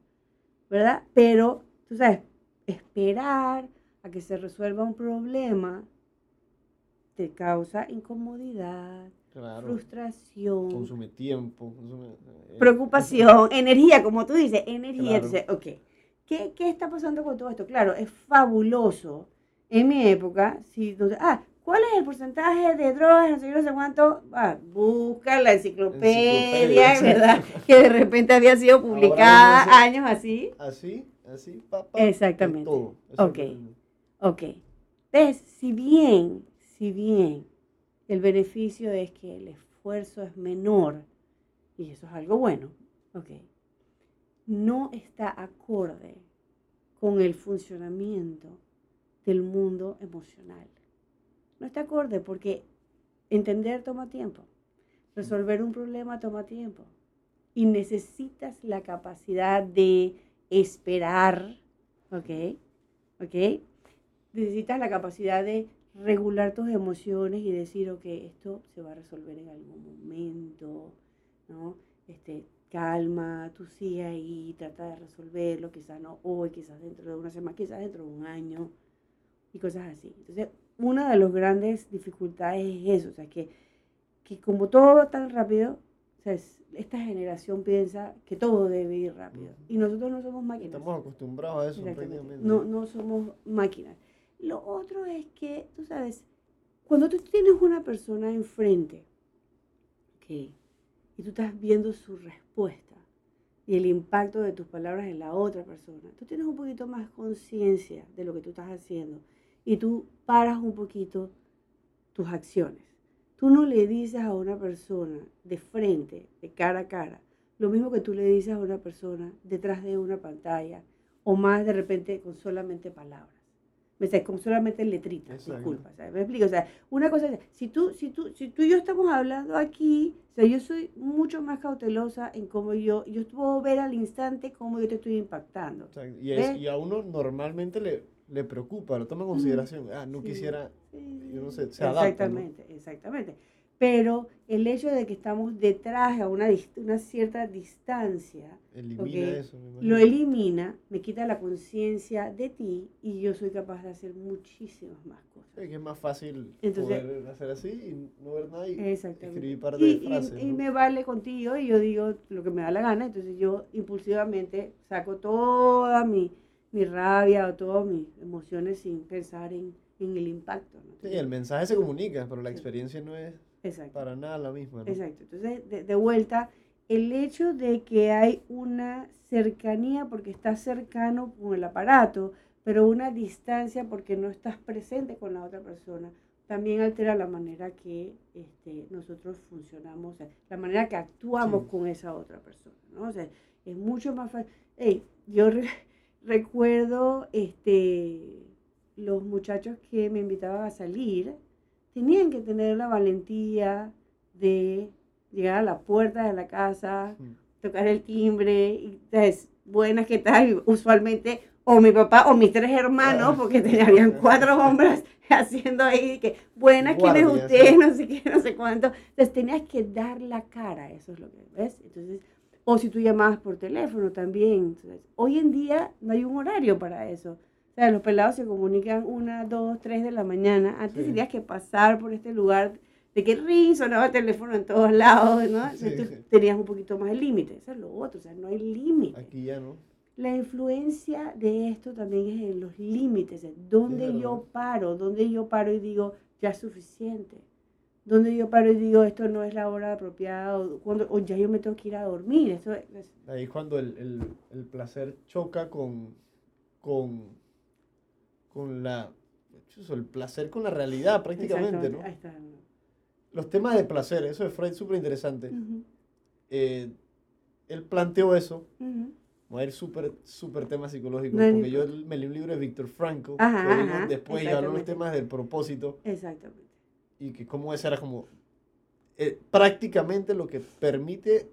¿Verdad? Pero, tú sabes, esperar a que se resuelva un problema te causa incomodidad, Claro. frustración, Consume tiempo. Consume, eh, preocupación, energía, como tú dices, energía. Claro. Entonces, ok, ¿qué, ¿qué está pasando con todo esto? Claro, es fabuloso. En mi época, si ah, ¿cuál es el porcentaje de drogas, no sé no sé cuánto? Ah, busca la enciclopedia, Enciclopedia, ¿verdad? Que de repente había sido publicada no sé. años así. Así, así, papá. Exactamente. Todo. Ok. exactamente. Ok. Entonces, si bien, si bien el beneficio es que el esfuerzo es menor, y eso es algo bueno, ok, no está acorde con el funcionamiento del mundo emocional. No está acorde porque entender toma tiempo, resolver un problema toma tiempo, y necesitas la capacidad de esperar, ¿ok? ¿Ok? necesitas la capacidad de regular tus emociones y decir, ok, esto se va a resolver en algún momento, ¿no? Este, calma, tú sigue ahí, trata de resolverlo, quizás no hoy, quizás dentro de una semana, quizás dentro de un año, y cosas así. Entonces, una de las grandes dificultades es eso, o sea, que, que como todo va tan rápido, o sea, es- esta generación piensa que todo debe ir rápido, y nosotros no somos máquinas. Estamos acostumbrados a eso. No, no somos máquinas. Lo otro es que, tú sabes, cuando tú tienes una persona enfrente, ok, y tú estás viendo su respuesta y el impacto de tus palabras en la otra persona, tú tienes un poquito más conciencia de lo que tú estás haciendo y tú paras un poquito tus acciones. Tú no le dices a una persona de frente, de cara a cara, lo mismo que tú le dices a una persona detrás de una pantalla o más de repente con solamente palabras. Me sé, con solamente letritas, Exacto. disculpa, ¿sabes? Me explico, o sea, una cosa es, si tú, si tú, si tú y yo estamos hablando aquí, o sea, yo soy mucho más cautelosa en cómo yo, yo puedo ver al instante cómo yo te estoy impactando. O sea, y, es- y a uno normalmente le, le preocupa, lo toma en consideración. Ah, no Sí, quisiera. sí, yo no sé, se adapta, ¿no? Exactamente, exactamente. Pero el hecho de que estamos detrás a una, una cierta distancia, Elimina Ok, eso. me lo elimina, me quita la conciencia de ti y yo soy capaz de hacer muchísimas más cosas. Sí, que es más fácil Entonces- poder hacer así y no ver nada y Exactamente. escribir par de Y, y- frases. y ¿no? me vale contigo y yo digo lo que me da la gana, entonces yo impulsivamente saco toda mi, mi rabia o todas mis emociones sin pensar en, en el impacto. ¿no? Sí, el mensaje se comunica, pero la experiencia no es. Exacto. para nada la misma. ¿no? Exacto. Entonces, de, de vuelta, el hecho de que hay una cercanía porque estás cercano con el aparato, pero una distancia porque no estás presente con la otra persona, también altera la manera que este, nosotros funcionamos, o sea, la manera que actuamos Sí. con esa otra persona, ¿no? O sea, es mucho más fácil. Ey, yo recuerdo este, los muchachos que me invitaban a salir, tenían que tener la valentía de llegar a la puerta de la casa, tocar el timbre, y es buenas que tal, usualmente o mi papá o mis tres hermanos, Ah. porque tenían cuatro hombres haciendo ahí que buenas, ¿quién es Guardia, usted? sí. No sé qué, no sé cuánto. Entonces tenías que dar la cara, eso es lo que ves. Entonces, o si tú llamabas por teléfono también. Entonces, hoy en día no hay un horario para eso. O sea, los pelados se comunican una, dos, tres de la mañana. Antes Sí. tenías que pasar por este lugar de que ring, sonaba el teléfono en todos lados, ¿no? Sí, Entonces, sí. tú tenías un poquito más el límite. Eso es lo otro, o sea, no hay límite. Aquí ya no. La influencia de esto también es en los límites, en dónde Es yo paro, dónde yo paro y digo, ya es suficiente. Donde yo paro y digo, esto no es la hora apropiada, o, cuando, o ya yo me tengo que ir a dormir. Eso es, Ahí es cuando el, el, el placer choca con, con, con la... El placer con la realidad prácticamente, ¿no? Ahí está. Los temas de placer, eso de Freud súper interesante. Ujú, Eh, él planteó eso, ujú. Vamos a ir súper, súper tema psicológico, No porque yo me leí un libro de Víctor Franco, Ajá, después y habló los temas del propósito, Exactamente. Y que cómo ese era como eh, prácticamente lo que permite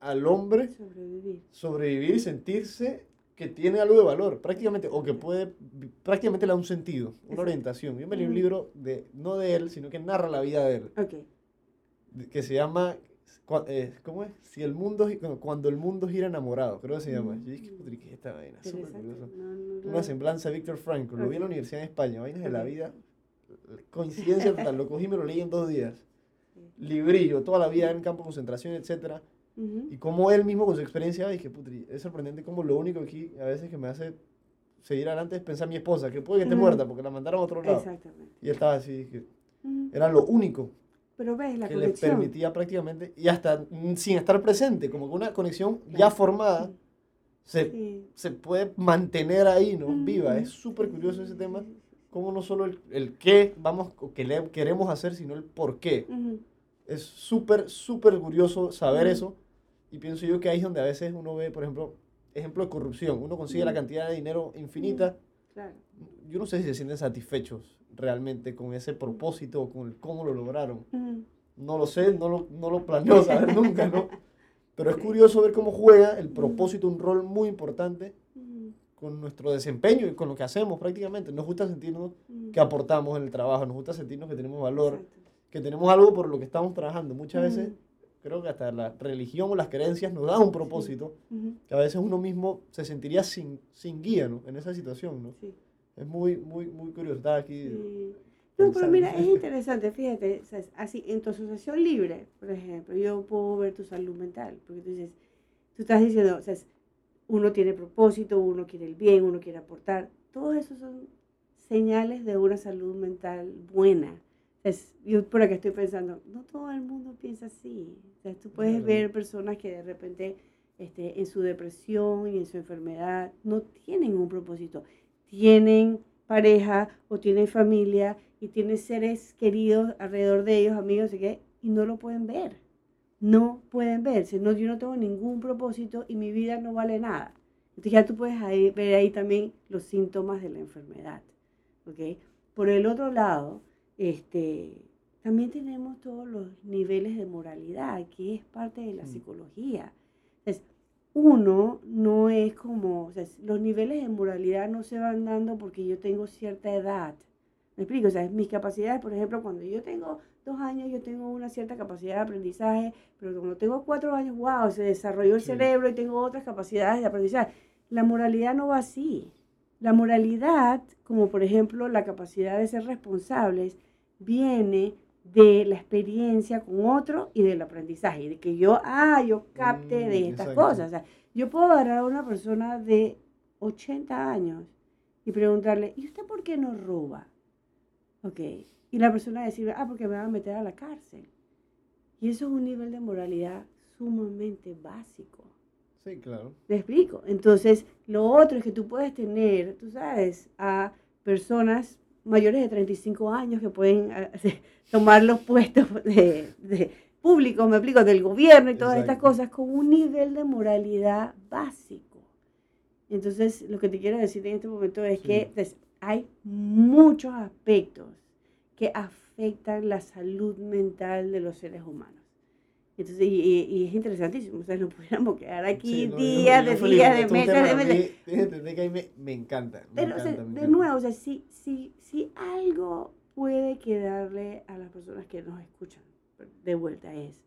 al hombre Sobrevivir. sobrevivir y sentirse que tiene algo de valor, prácticamente, o que puede, prácticamente le da un sentido, una Exacto. orientación. Yo me leí un libro, de, no de él, sino que narra la vida de él, Ok. de- que se llama, eh, ¿cómo es? Si el mundo, cuando- el mundo gira enamorado, creo que se llama. Yo dije, "Putri, ¿qué es esta vaina? Súper curioso. No, no, no. Una semblanza de Víctor Franco, lo vi en la universidad en España, vainas de la vida, coincidencia total, lo cogí y me lo leí en dos días. Librillo, toda la vida en campo de concentración, etcétera. Ujú, Y como él mismo con su experiencia, dije, putri, es sorprendente como lo único aquí a veces que me hace seguir adelante es pensar en mi esposa, que puede que esté Ujú. muerta porque la mandaron a otro lado. Exactamente. Y él estaba así, dije, Ujú. era lo único Pero ves la que le conexión. permitía prácticamente, y hasta sin estar presente, como que una conexión ya formada se, Sí. se puede mantener ahí, ¿no? Viva. Es súper curioso ese tema. Como no solo el, el qué vamos, o que le- queremos hacer, sino el por qué. Es súper, súper curioso saber eso. Y pienso yo que ahí es donde a veces uno ve, por ejemplo, ejemplo de corrupción. Uno consigue la cantidad de dinero infinita. Claro. Yo no sé si se sienten satisfechos realmente con ese propósito o con el cómo lo lograron. No lo sé, no lo, no lo planeo saber nunca, ¿no? Pero es curioso ver cómo juega el propósito un rol muy importante. Con nuestro desempeño y con lo que hacemos prácticamente. Nos gusta sentirnos Ujú. que aportamos en el trabajo, nos gusta sentirnos que tenemos valor, Exacto. que tenemos algo por lo que estamos trabajando. Muchas veces creo que hasta la religión o las creencias nos dan un propósito Ujú. que a veces uno mismo se sentiría sin, sin guía ¿no? en esa situación. ¿no? Sí. Es muy, muy, muy curioso. Estaba aquí. Sí. No, pero mira, es interesante, fíjate, sea, así, en tu asociación libre, por ejemplo, yo puedo ver tu salud mental, porque tú dices, tú estás diciendo, o sea, es- uno tiene propósito, uno quiere el bien, uno quiere aportar, todos esos son señales de una salud mental buena. Es- yo por acá estoy pensando, no todo el mundo piensa así. O sea, tú puedes ver personas que de repente este, en su depresión y en su enfermedad no tienen un propósito. Tienen pareja o tienen familia y tienen seres queridos alrededor de ellos, amigos, qué, y no lo pueden ver. No pueden verse. No, yo no tengo ningún propósito y mi vida no vale nada. Entonces ya tú puedes ahí- ver ahí también los síntomas de la enfermedad. ¿ok? Por el otro lado, este, también tenemos todos los niveles de moralidad, que es parte de la Mm. psicología. Entonces, uno no es como, o sea, los niveles de moralidad no se van dando porque yo tengo cierta edad. ¿Me explico? O sea, mis capacidades, por ejemplo, cuando yo tengo dos años, yo tengo una cierta capacidad de aprendizaje, pero cuando tengo cuatro años, wow, se desarrolló el Sí. cerebro y tengo otras capacidades de aprendizaje. La moralidad no va así. La moralidad, como por ejemplo la capacidad de ser responsables, viene de la experiencia con otro y del aprendizaje, de que yo, ah, yo capte Mm, de estas exacto. cosas. O sea, yo puedo agarrar a una persona de 80 años y preguntarle, ¿y usted por qué no roba? Ok. Y la persona decir, ah, porque me van a meter a la cárcel. Y eso es un nivel de moralidad sumamente básico. Sí, claro. ¿Me explico? Entonces, lo otro es que tú puedes tener, tú sabes, a personas mayores de 35 años que pueden ah, tomar los puestos de, de públicos, me explico, del gobierno y todas estas cosas con un nivel de moralidad básico. Entonces, lo que te quiero decir en este momento es que pues, hay muchos aspectos que afectan la salud mental de los seres humanos. Entonces, y, es interesantísimo, o sea, nos pudiéramos quedar aquí días, de días, de meses, de meses. que me, me encanta. Pero, de nuevo, o sea, si, si, si algo puede quedarle a las personas que nos escuchan de vuelta es,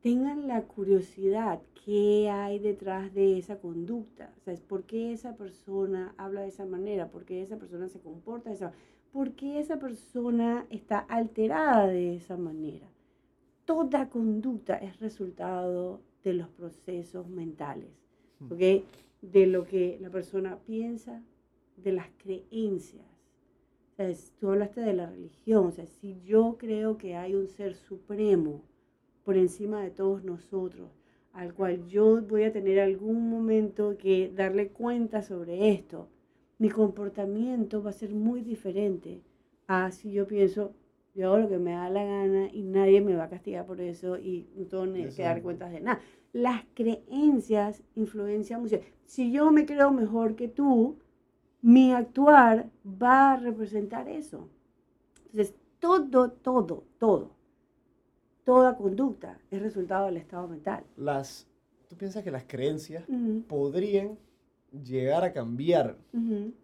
tengan la curiosidad, ¿qué hay detrás de esa conducta? O sea, ¿por qué esa persona habla de esa manera? ¿Por qué esa persona se comporta de esa manera? ¿Por qué esa persona está alterada de esa manera? toda conducta es resultado de los procesos mentales, hmm. ¿ok? De lo que la persona piensa, de las creencias. O sea, tú hablaste de la religión, o sea, si yo creo que hay un ser supremo por encima de todos nosotros, al cual yo voy a tener algún momento que darle cuenta sobre esto, mi comportamiento va a ser muy diferente a si yo pienso, yo hago lo que me da la gana y nadie me va a castigar por eso y no tengo que dar cuentas de nada. Las creencias influencian mucho. Si yo me creo mejor que tú, mi actuar va a representar eso. Entonces, todo, todo, todo, toda conducta es resultado del estado mental. Las, ¿Tú piensas que las creencias podrían llegar a cambiar?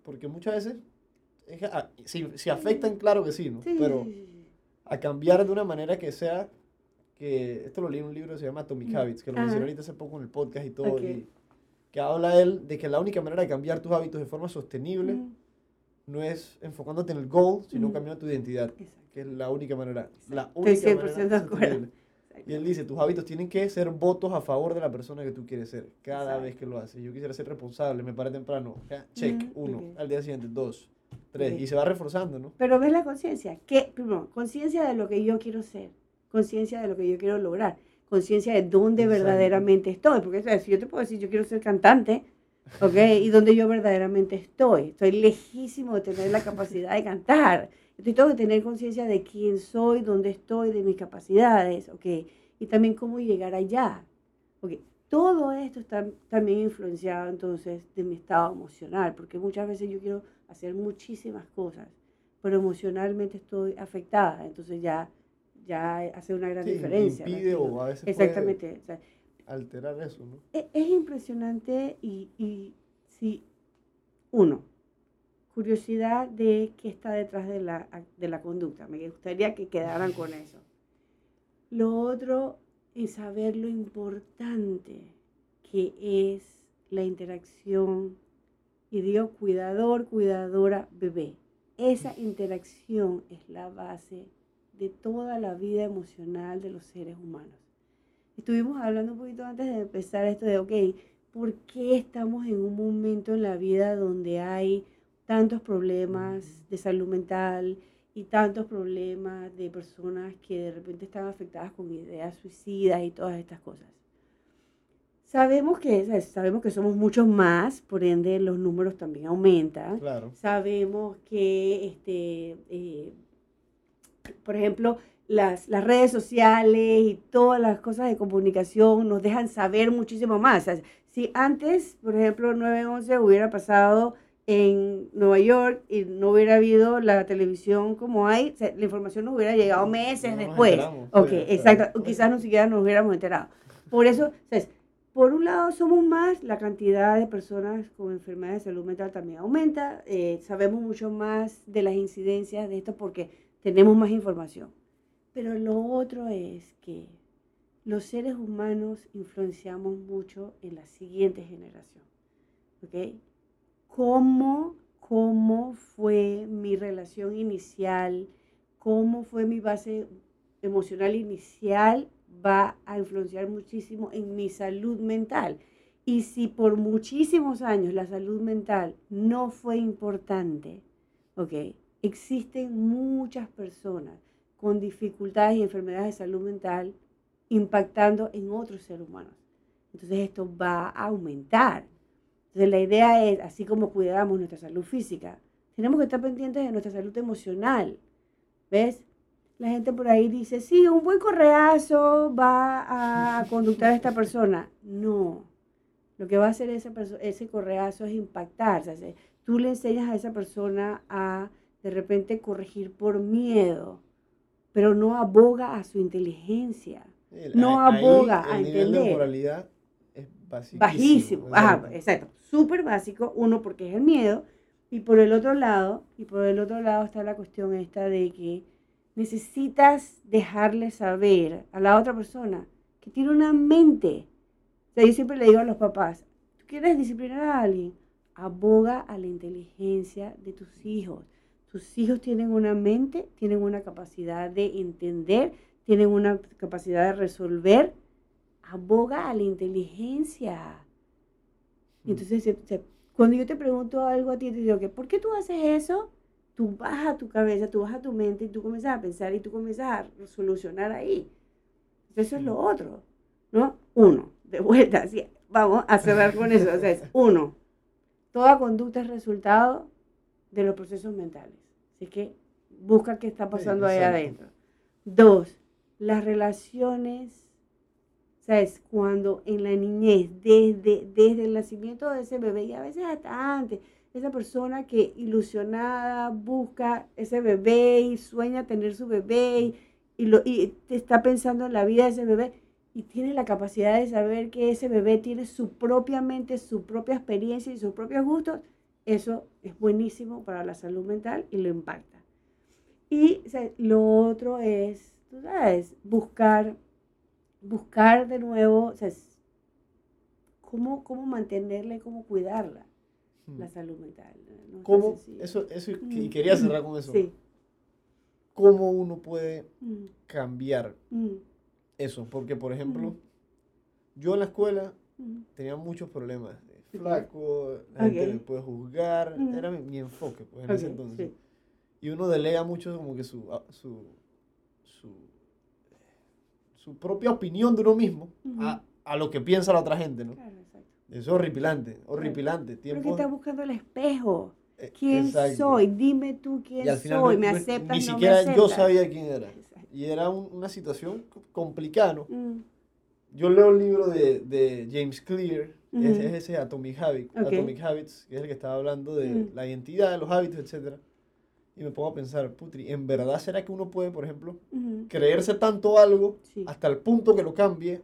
Porque muchas veces, ah, si, afectan, claro que sí, ¿no? Pero a cambiar de una manera que sea, que esto lo leí en un libro que se llama Atomic mm. Habits, que lo mencioné ahorita hace poco en el podcast y todo, y que habla él de que la única manera de cambiar tus hábitos de forma sostenible no es enfocándote en el goal, sino cambiando tu identidad, que es la única manera. La única manera Y él dice, tus hábitos tienen que ser votos a favor de la persona que tú quieres ser, cada vez que lo haces. Yo quisiera ser responsable, me paré temprano, check, uno, al día siguiente, dos, Tres, y se va reforzando, ¿no? Pero ves la conciencia, que, primero, conciencia de lo que yo quiero ser, conciencia de lo que yo quiero lograr, conciencia de dónde verdaderamente estoy, porque si yo te puedo decir, yo quiero ser cantante, ¿ok? Y dónde yo verdaderamente estoy, estoy lejísimo de tener la capacidad de cantar, estoy tengo que tener conciencia de quién soy, dónde estoy, de mis capacidades, ¿ok? Y también cómo llegar allá, ¿ok? Todo esto está también influenciado entonces de mi estado emocional, porque muchas veces yo quiero hacer muchísimas cosas, pero emocionalmente estoy afectada, entonces ya, ya hace una gran diferencia. Impide o a veces Exactamente. alterar eso, ¿no? Es, es impresionante y, y sí, uno, curiosidad de qué está detrás de la, de la conducta. Me gustaría que quedaran con eso. Lo otro es saber lo importante que es la interacción y digo cuidador, cuidadora, bebé. Esa interacción es la base de toda la vida emocional de los seres humanos. Estuvimos hablando un poquito antes de empezar esto de, ok, ¿por qué estamos en un momento en la vida donde hay tantos problemas de salud mental y tantos problemas de personas que de repente están afectadas con ideas suicidas y todas estas cosas? Sabemos que, sabemos que somos muchos más, por ende los números también aumentan. Sabemos que, este, eh, por ejemplo, las, las, redes sociales y todas las cosas de comunicación nos dejan saber muchísimo más. si antes, por ejemplo, 911 hubiera pasado en Nueva York y no hubiera habido la televisión como hay, la información nos hubiera llegado meses después. Ok, exacto. Quizás ni siquiera nos hubiéramos enterado. Por eso, ¿sabes? Por un lado, somos más, la cantidad de personas con enfermedades de salud mental también aumenta, eh, sabemos mucho más de las incidencias de esto porque tenemos más información. Pero lo otro es que los seres humanos influenciamos mucho en la siguiente generación. ¿Ok? ¿Cómo, cómo fue mi relación inicial? ¿Cómo fue mi base emocional inicial va a influenciar muchísimo en mi salud mental. Y si por muchísimos años la salud mental no fue importante, ¿ok? existen muchas personas con dificultades y enfermedades de salud mental impactando en otros seres humanos. Entonces esto va a aumentar. Entonces la idea es, así como cuidamos nuestra salud física, tenemos que estar pendientes de nuestra salud emocional. ¿Ves? La gente por ahí dice, sí, un buen correazo va a conductar a esta persona. No. Lo que va a hacer ese, ese correazo es impactar. O sea, tú le enseñas a esa persona a de repente corregir por miedo, pero no aboga a su inteligencia. no aboga a entender. Nivel de moralidad bajísimo. Ajá, exacto. Súper básico. Uno, porque es el miedo. Y por el otro lado, y por el otro lado está la cuestión esta de que necesitas dejarle saber a la otra persona que tiene una mente. O sea, yo siempre le digo a los papás, ¿tú quieres disciplinar a alguien? Aboga a la inteligencia de tus hijos. Tus hijos tienen una mente, tienen una capacidad de entender, tienen una capacidad de resolver. Aboga a la inteligencia. Mm. Entonces, cuando yo te pregunto algo a ti, te digo, ¿por qué tú haces eso? Tú bajas tu cabeza, tú bajas tu mente y tú comienzas a pensar y tú comienzas a solucionar ahí. Eso es lo mm. otro, ¿no? Uno, de vuelta, así, vamos a cerrar con eso. O sea, es uno, toda conducta es resultado de los procesos mentales. Así que busca qué está pasando ahí adentro. Dos, las relaciones, ¿sabes? Cuando en la niñez, desde, desde el nacimiento de ese bebé, y a veces hasta antes, esa persona que ilusionada busca ese bebé y sueña tener su bebé y, lo, y está pensando en la vida de ese bebé y tiene la capacidad de saber que ese bebé tiene su propia mente, su propia experiencia y sus propios gustos, eso es buenísimo para la salud mental y lo impacta. Y lo otro es, buscar, buscar de nuevo, o sea, cómo, cómo mantenerla y cómo cuidarla, hmm. la salud mental. ¿Cómo? Eso, eso, y mm. quería cerrar con eso. Sí. ¿Cómo uno puede mm. cambiar mm. eso? Porque, por ejemplo, yo en la escuela tenía muchos problemas flaco, la gente me puede juzgar, era mi, enfoque pues, en ese entonces. Y uno delega mucho como que su, su, su, su propia opinión de uno mismo a, a, lo que piensa la otra gente, ¿no? Claro, exacto. Eso es horripilante, horripilante. Tiempo... Porque estás buscando el espejo. Eh, ¿Quién soy? Dime tú quién soy. ¿Me aceptas? Ni siquiera yo sabía quién era. Y era una situación complicada, ¿no? Mm. Yo leo el libro de, de James Clear, es, ese Atomic, Habit, Atomic Habits, que es el que estaba hablando de mm. la identidad, los hábitos, etc. Y me pongo a pensar, putri, ¿en verdad será que uno puede, por ejemplo, creerse tanto algo hasta el punto que lo cambie?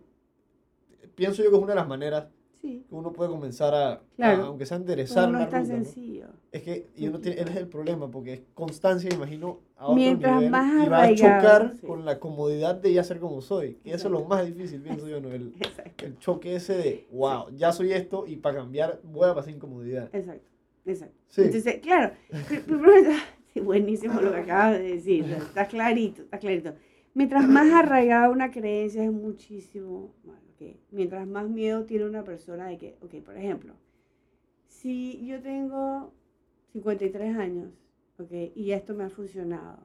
Pienso yo que es una de las maneras que uno puede comenzar a, aunque sea enderezar no, es tan sencillo. Es que y uno tiene, él es el problema, porque es constancia, imagino, a otro Mientras nivel, más y va a chocar con la comodidad de ya ser como soy. Y eso es lo más difícil, pienso yo, ¿no? El, el, choque ese de, wow, ya soy esto y para cambiar voy a pasar incomodidad. Exacto, exacto. Entonces, claro, buenísimo lo que acabas de decir, está clarito, está clarito. Mientras más arraigada una creencia es muchísimo, mientras más miedo tiene una persona de que, ok, por ejemplo, si yo tengo 53 años, ok, y esto me ha funcionado,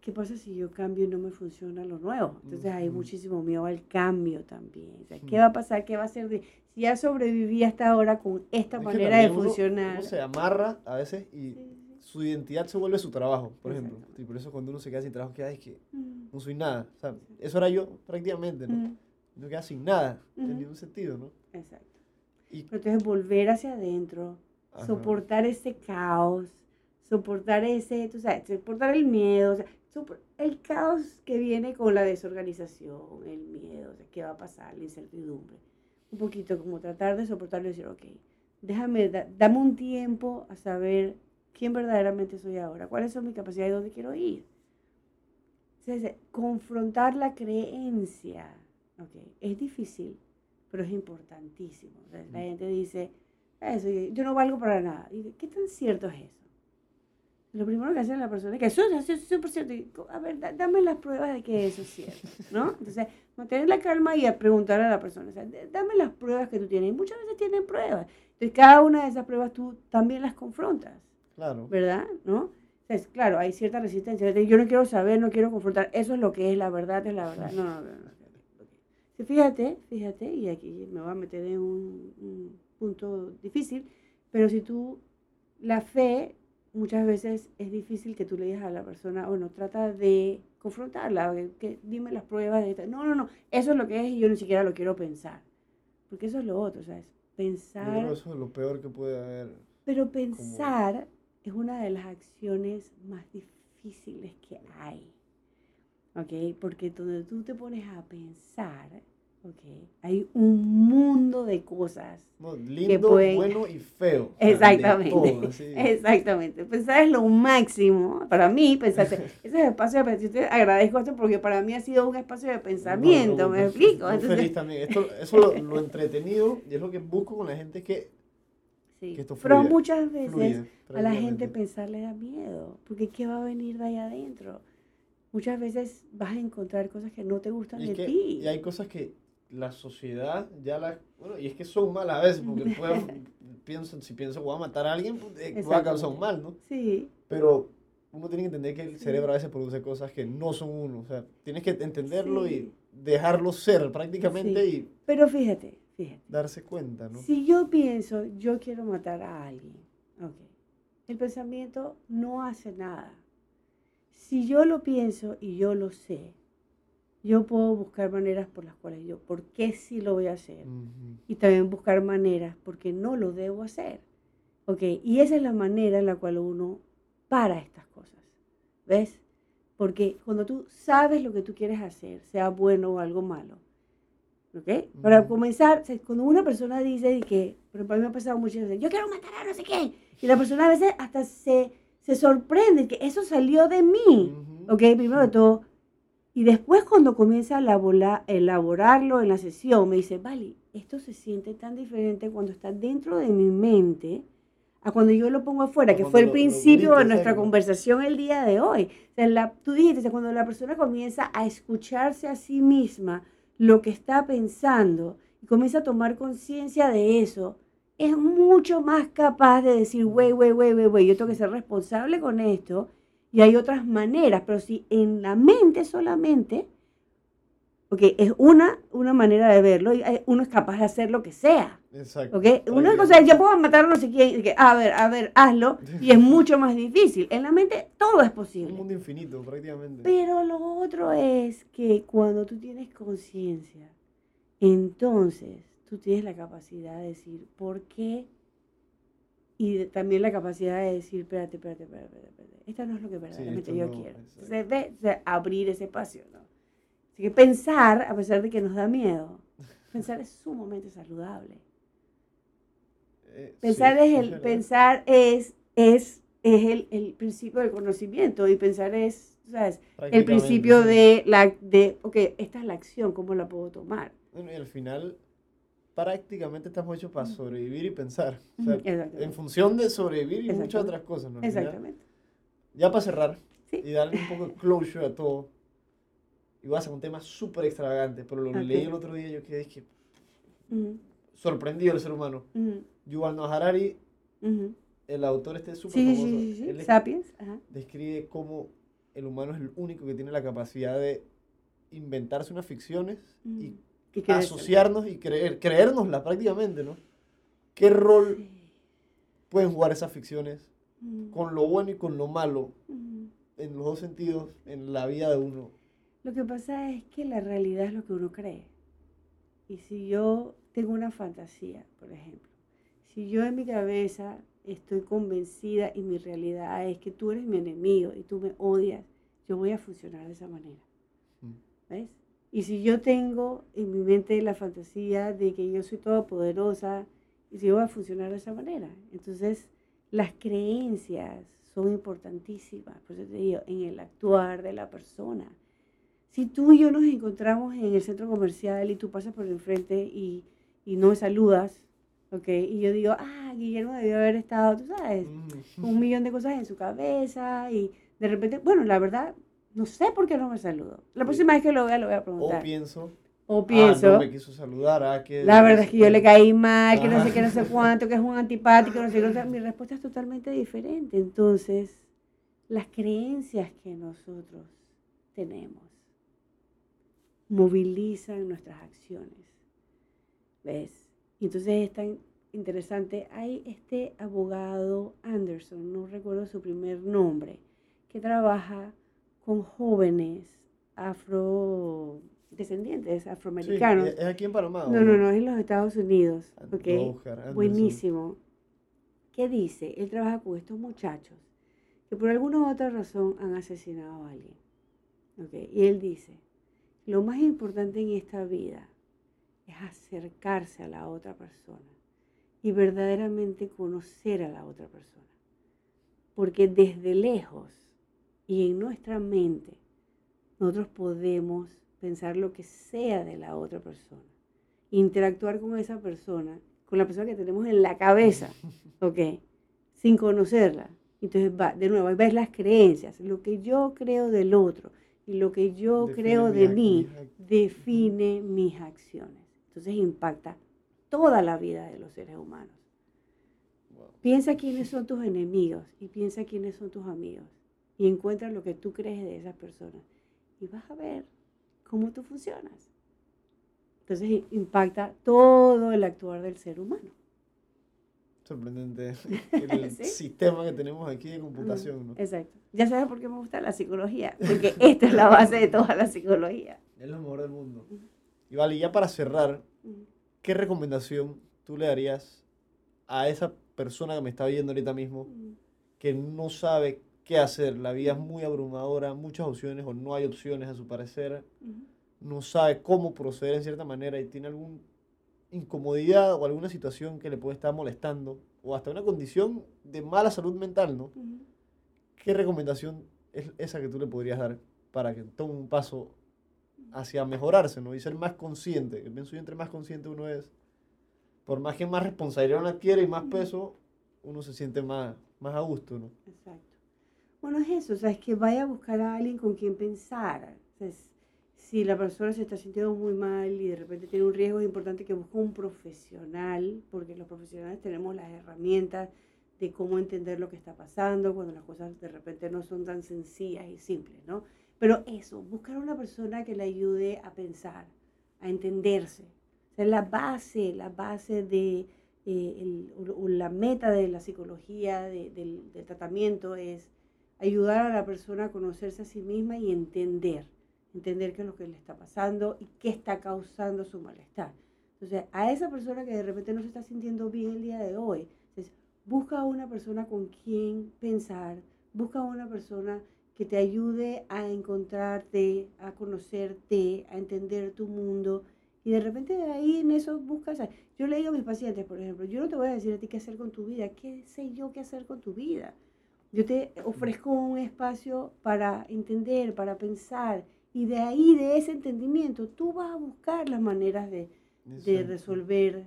¿qué, pasa si yo cambio y no me funciona lo nuevo? Entonces hay muchísimo miedo al cambio también. ¿Qué va a pasar? ¿Qué va a ser? Si ya sobreviví hasta ahora con esta manera de funcionar. Uno se amarra a veces y su identidad se vuelve su trabajo, por ejemplo. Y por eso cuando uno se queda sin trabajo, queda es que mm. no soy nada. O sea, eso era yo prácticamente, ¿no? Mm. No queda sin nada, en ningún sentido, ¿no? Exacto. Y, Pero entonces volver hacia adentro, soportar ese caos, soportar ese, tú sabes, soportar el miedo, o sea, el caos que viene con la desorganización, el miedo, o sea, qué va a pasar, la incertidumbre. Un poquito como tratar de soportarlo y decir, ok, déjame, dame un tiempo a saber quién verdaderamente soy ahora, cuáles son mis capacidades y dónde quiero ir. Entonces, confrontar la creencia, okay, es difícil, pero es importantísimo. la gente dice, eso, yo no valgo para nada. Y ¿qué tan cierto es eso? Lo primero que hace la persona es que eso es 100%. A ver, dame las pruebas de que eso es cierto, ¿no? Entonces, mantener la calma y a preguntar a la persona, o sea, dame las pruebas que tú tienes. Y muchas veces tienen pruebas. Entonces, cada una de esas pruebas tú también las confrontas. Claro. ¿verdad? ¿No? Entonces, claro, hay cierta resistencia. Yo no quiero saber, no quiero confrontar. Eso es lo que es la verdad, es la verdad. No, no, no. no, no. Fíjate, fíjate, y aquí me voy a meter en un, un punto difícil, pero si tú, la fe, muchas veces es difícil que tú le digas a la persona, bueno, trata de confrontarla, que, que dime las pruebas de esta. No, no, no, eso es lo que es y yo ni siquiera lo quiero pensar. Porque eso es lo otro, ¿sabes? Pensar. que eso es lo peor que puede haber. Pero pensar es una de las acciones más difíciles que hay. ¿Ok? Porque donde tú te pones a pensar, ¿ok? Hay un mundo de cosas. No, lindo, pueden- bueno y feo. Exactamente. todo, así. Exactamente. Pensar es lo máximo. Para mí, pensar, ese es el espacio de pensamiento. Yo te agradezco esto porque para mí ha sido un espacio de pensamiento. No, ¿Me no, explico? muy Entonces, feliz también. Esto, eso lo, lo entretenido y es lo que busco con la gente es que sí. que esto Pero fluya, muchas veces fluya. a la gente pensar le da miedo, porque ¿qué va a venir de allá adentro? Muchas veces vas a encontrar cosas que no te gustan Y, de que- ti. y hay cosas que la sociedad ya las... Bueno, y es que son malas a veces, porque pueden- pienso, si pienso voy a matar a alguien, pues, eh, va a causar un mal, ¿no? Sí, Pero uno tiene que entender que el Sí. cerebro a veces produce cosas que no son uno. O sea, tienes que entenderlo Sí. y dejarlo ser prácticamente y pero fíjate, fíjate. darse cuenta, ¿no? Si yo pienso, yo quiero matar a alguien, ok, el pensamiento no hace nada. Si yo lo pienso y yo lo sé, yo puedo buscar maneras por las cuales yo, ¿por qué sí lo voy a hacer? Y también buscar maneras porque no lo debo hacer. ¿Ok? Y esa es la manera en la cual uno para estas cosas. ¿Ves? Porque cuando tú sabes lo que tú quieres hacer, sea bueno o algo malo, Para comenzar, o sea, cuando una persona dice de que, por ejemplo, a mí me ha pasado muchas veces, yo quiero matar a no sé qué, y la persona a veces hasta se, se sorprende que eso salió de mí. Ujú. ¿Ok? Primero de todo. Y después cuando comienza a elaborar, elaborarlo en la sesión, me dice, vale, esto se siente tan diferente cuando está dentro de mi mente a cuando yo lo pongo afuera, que fue el lo- lo principio de gritas, nuestra exacto. conversación el día de hoy. O sea, la, tú dijiste, o sea, cuando la persona comienza a escucharse a sí misma lo que está pensando y comienza a tomar conciencia de eso, es mucho más capaz de decir, güey, güey, güey, güey, güey, yo tengo que ser responsable con esto y hay otras maneras, pero si en la mente solamente, ok, es una, una manera de verlo y hay- uno es capaz de hacer lo que sea. Exacto. ¿Ok? Una cosa es, yo puedo matar a no sé quién, y que, a ver, a ver, hazlo, y es mucho más difícil. En la mente todo es Un posible. mundo infinito, prácticamente. Pero lo otro es que cuando tú tienes conciencia, entonces tú tienes la capacidad de decir, ¿por qué? Y también la capacidad de decir, espérate, espérate, espérate, espérate, espérate, esto no es lo que verdaderamente yo no, quiero. Entonces, ve, o sea, abrir ese espacio, ¿no? Así que pensar, a pesar de que nos da miedo, pensar es sumamente saludable. Eh, Pensar sí, es es el, verdad. pensar es, es, es el, el principio del conocimiento y pensar es, ¿sabes? El principio de la, de, ok, esta es la acción, ¿cómo la puedo tomar? Bueno, y al final, prácticamente estamos hechos para sobrevivir y pensar. O sea, en función de sobrevivir y muchas otras cosas, ¿no? Exactamente. Ya para cerrar Sí. y darle un poco de closure a todo. Y voy a un tema súper extravagante, pero lo Ok. leí el otro día y yo quedé que Ujú, sorprendido del ser humano. ujú, Yuval Noah Harari, ujú. el autor este súper Sí, famoso, sí, sí, él es- Sapiens. Ajá. describe cómo el humano es el único que tiene la capacidad de inventarse unas ficciones y Ujú. ¿Qué quieres decir? asociarnos y creer, creérnoslas prácticamente, ¿no? ¿Qué rol pueden jugar esas ficciones con lo bueno y con lo malo en los dos sentidos en la vida de uno? Lo que pasa es que la realidad es lo que uno cree. Y si yo tengo una fantasía, por ejemplo, si yo en mi cabeza estoy convencida y mi realidad es que tú eres mi enemigo y tú me odias, yo voy a funcionar de esa manera. Mm. ¿Ves? Y si yo tengo en mi mente la fantasía de que yo soy todopoderosa, y si yo voy a funcionar de esa manera. Entonces, las creencias son importantísimas, por eso te digo, en el actuar de la persona. Si tú y yo nos encontramos en el centro comercial y tú pasas por enfrente y, y no me saludas, ¿ok? Y yo digo, ah, Guillermo debió haber estado, tú sabes, Mm. un millón de cosas en su cabeza y de repente, bueno, la verdad, no sé por qué no me saludó. La próxima vez que lo vea, lo voy a O preguntar. pienso, O pienso, Ah, no me quiso saludar, ah, que... la verdad es que yo le caí mal, que no sé qué, no sé cuánto, que es un antipático, no sé qué. no sé- Mi respuesta es totalmente diferente. Entonces, las creencias que nosotros tenemos movilizan nuestras acciones. ¿Ves? Y entonces es tan interesante. Hay este abogado Anderson, no recuerdo su primer nombre, que trabaja con jóvenes afrodescendientes, afroamericanos. ¿es es aquí en Panamá? No, no, no, es en los Estados Unidos. ¿ok? lo voy a buscar, Anderson. Buenísimo. ¿Qué dice? Él trabaja con estos muchachos que por alguna u otra razón han asesinado a alguien. ¿ok? Y él dice, lo más importante en esta vida es acercarse a la otra persona y verdaderamente conocer a la otra persona. Porque desde lejos y en nuestra mente, nosotros podemos pensar lo que sea de la otra persona, interactuar con esa persona, con la persona que tenemos en la cabeza, ¿ok? Sin conocerla. Entonces, va, de nuevo, ahí ves las creencias, lo que yo creo del otro y lo que yo Define creo de mí define mis acciones. Entonces impacta toda la vida de los seres humanos. Wow. Piensa quiénes son tus enemigos y piensa quiénes son tus amigos. Y encuentra lo que tú crees de esas personas. Y vas a ver cómo tú funcionas. Entonces impacta todo el actuar del ser humano. Sorprendente el Sí. sistema que tenemos aquí de computación, ¿no? Exacto. Ya sabes por qué me gusta la psicología. Porque esta es la base de toda la psicología. Es lo mejor del mundo. Y vale, ya para cerrar, ¿qué recomendación tú le darías a esa persona que me está viendo ahorita mismo que no sabe qué hacer? La vida es muy abrumadora, muchas opciones o no hay opciones a su parecer, no sabe cómo proceder en cierta manera y tiene alguna incomodidad o alguna situación que le puede estar molestando o hasta una condición de mala salud mental, ¿no? ¿Qué recomendación es esa que tú le podrías dar para que tome un paso hacia mejorarse, ¿no? Y ser más consciente. Que pienso yo, entre más consciente uno es, por más que más responsabilidad uno adquiere y más peso, uno se siente más, más a gusto, ¿no? Exacto. Bueno, es eso, o sea, es que vaya a buscar a alguien con quien pensar. O sea, es- si la persona se está sintiendo muy mal y de repente tiene un riesgo, es importante que busque un profesional, porque los profesionales tenemos las herramientas de cómo entender lo que está pasando cuando las cosas de repente no son tan sencillas y simples, ¿no? Pero eso, buscar una persona que le ayude a pensar, a entenderse. O sea, la base, la base de eh, el- o la meta de la psicología, de- del, del tratamiento es ayudar a la persona a conocerse a sí misma y entender, entender qué es lo que le está pasando y qué está causando su malestar. Entonces, a esa persona que de repente no se está sintiendo bien el día de hoy, entonces, busca una persona con quien pensar, busca una persona que te ayude a encontrarte, a conocerte, a entender tu mundo. Y de repente de ahí en eso buscas. Yo le digo a mis pacientes, por ejemplo, yo no te voy a decir a ti qué hacer con tu vida, qué sé yo qué hacer con tu vida. Yo te ofrezco un espacio para entender, para pensar, y de ahí, de ese entendimiento, tú vas a buscar las maneras de, de resolver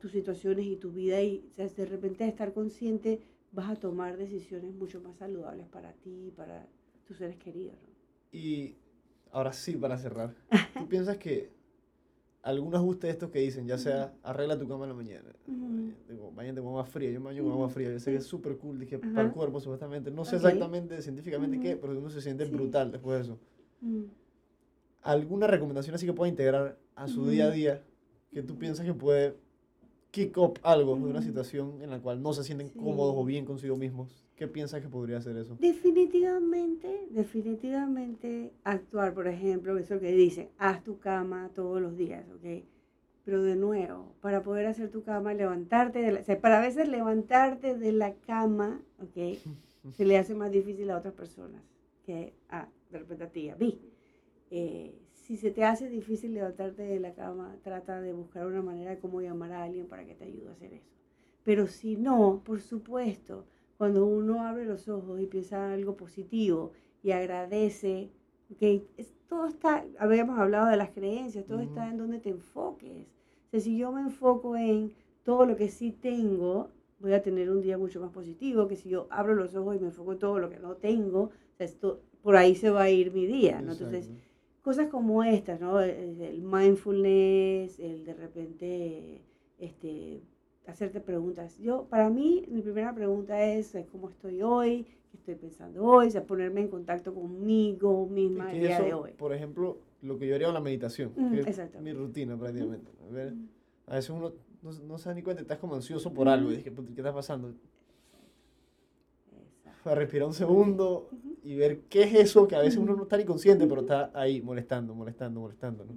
tus situaciones y tu vida y o sea, de repente de estar consciente vas a tomar decisiones mucho más saludables para ti y para tus seres queridos. ¿no? Y ahora sí, para cerrar, ¿tú piensas que algún ajuste de estos que dicen, ya sea arregla tu cama en la mañana, Ujú. digo, bañate con agua fría, yo me baño con agua fría, yo sé que es súper cool, dije, Ajá. para el cuerpo supuestamente, no sé Ok. exactamente científicamente qué, Ujú. pero uno se siente Sí. brutal después de eso. Mm. ¿Alguna recomendación así que pueda integrar a su día a día que tú piensas que puede kick up algo de una Ujú. situación en la cual no se sienten Sí. cómodos o bien consigo mismos? ¿Qué piensas que podría hacer eso? Definitivamente, definitivamente actuar, por ejemplo, eso que dicen, haz tu cama todos los días, ¿ok? Pero de nuevo, para poder hacer tu cama, levantarte, de la, o sea, para a veces levantarte de la cama, ¿ok? Se le hace más difícil a otras personas que a, de repente a ti, a mí. Eh, si se te hace difícil levantarte de la cama, trata de buscar una manera de cómo llamar a alguien para que te ayude a hacer eso. Pero si no, por supuesto, cuando uno abre los ojos y piensa en algo positivo y agradece, que todo está, habíamos hablado de las creencias, todo está Ujú. en donde te enfoques. O sea, si yo me enfoco en todo lo que sí tengo, voy a tener un día mucho más positivo que si yo abro los ojos y me enfoco en todo lo que no tengo, o sea, esto, por ahí se va a ir mi día, ¿no? Entonces, cosas como estas, ¿no? El, mindfulness, el de repente este, hacerte preguntas. Yo, para mí, mi primera pregunta es eh, cómo estoy hoy, qué estoy pensando hoy, o sea, ponerme en contacto conmigo misma el día de eso, hoy. por ejemplo, lo que yo haría con la meditación, Mm, que es mi rutina prácticamente. A, ver, Mm. a veces uno no, no se da ni cuenta, estás como ansioso por algo, y dices, "Puta, ¿qué está pasando? Exacto. A respirar un segundo Ujú. Y ver qué es eso que a veces uno no está ni consciente, pero está ahí molestando, molestando, molestando. ¿no?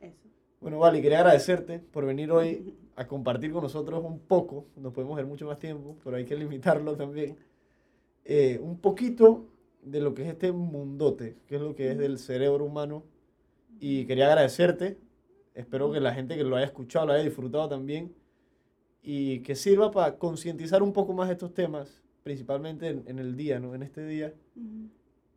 Eso. Bueno, Vale, quería agradecerte por venir hoy a compartir con nosotros un poco, nos podemos ver mucho más tiempo, pero hay que limitarlo también, eh, un poquito de lo que es este mundote, que es lo que es del cerebro humano, y quería agradecerte, espero que la gente que lo haya escuchado lo haya disfrutado también, y que sirva para concientizar un poco más estos temas, principalmente en, en el día, ¿no? En este día, Ujú.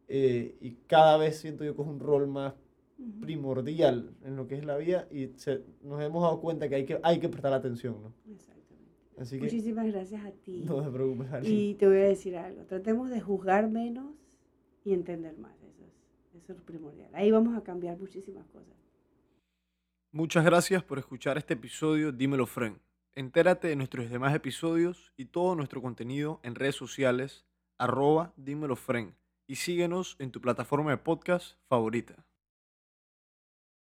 eh, y cada vez siento yo que es un rol más Ujú. primordial en lo que es la vida y se- nos hemos dado cuenta que hay que, hay que prestar atención, ¿no? Exactamente. Así que Muchísimas gracias a ti. no te preocupes, Ali. Y te voy a decir algo, tratemos de juzgar menos y entender más, eso es, eso es primordial. Ahí vamos a cambiar muchísimas cosas. Muchas gracias por escuchar este episodio Dímelo Fren. Entérate de nuestros demás episodios y todo nuestro contenido en redes sociales arroba Dímelo Fren y síguenos en tu plataforma de podcast favorita.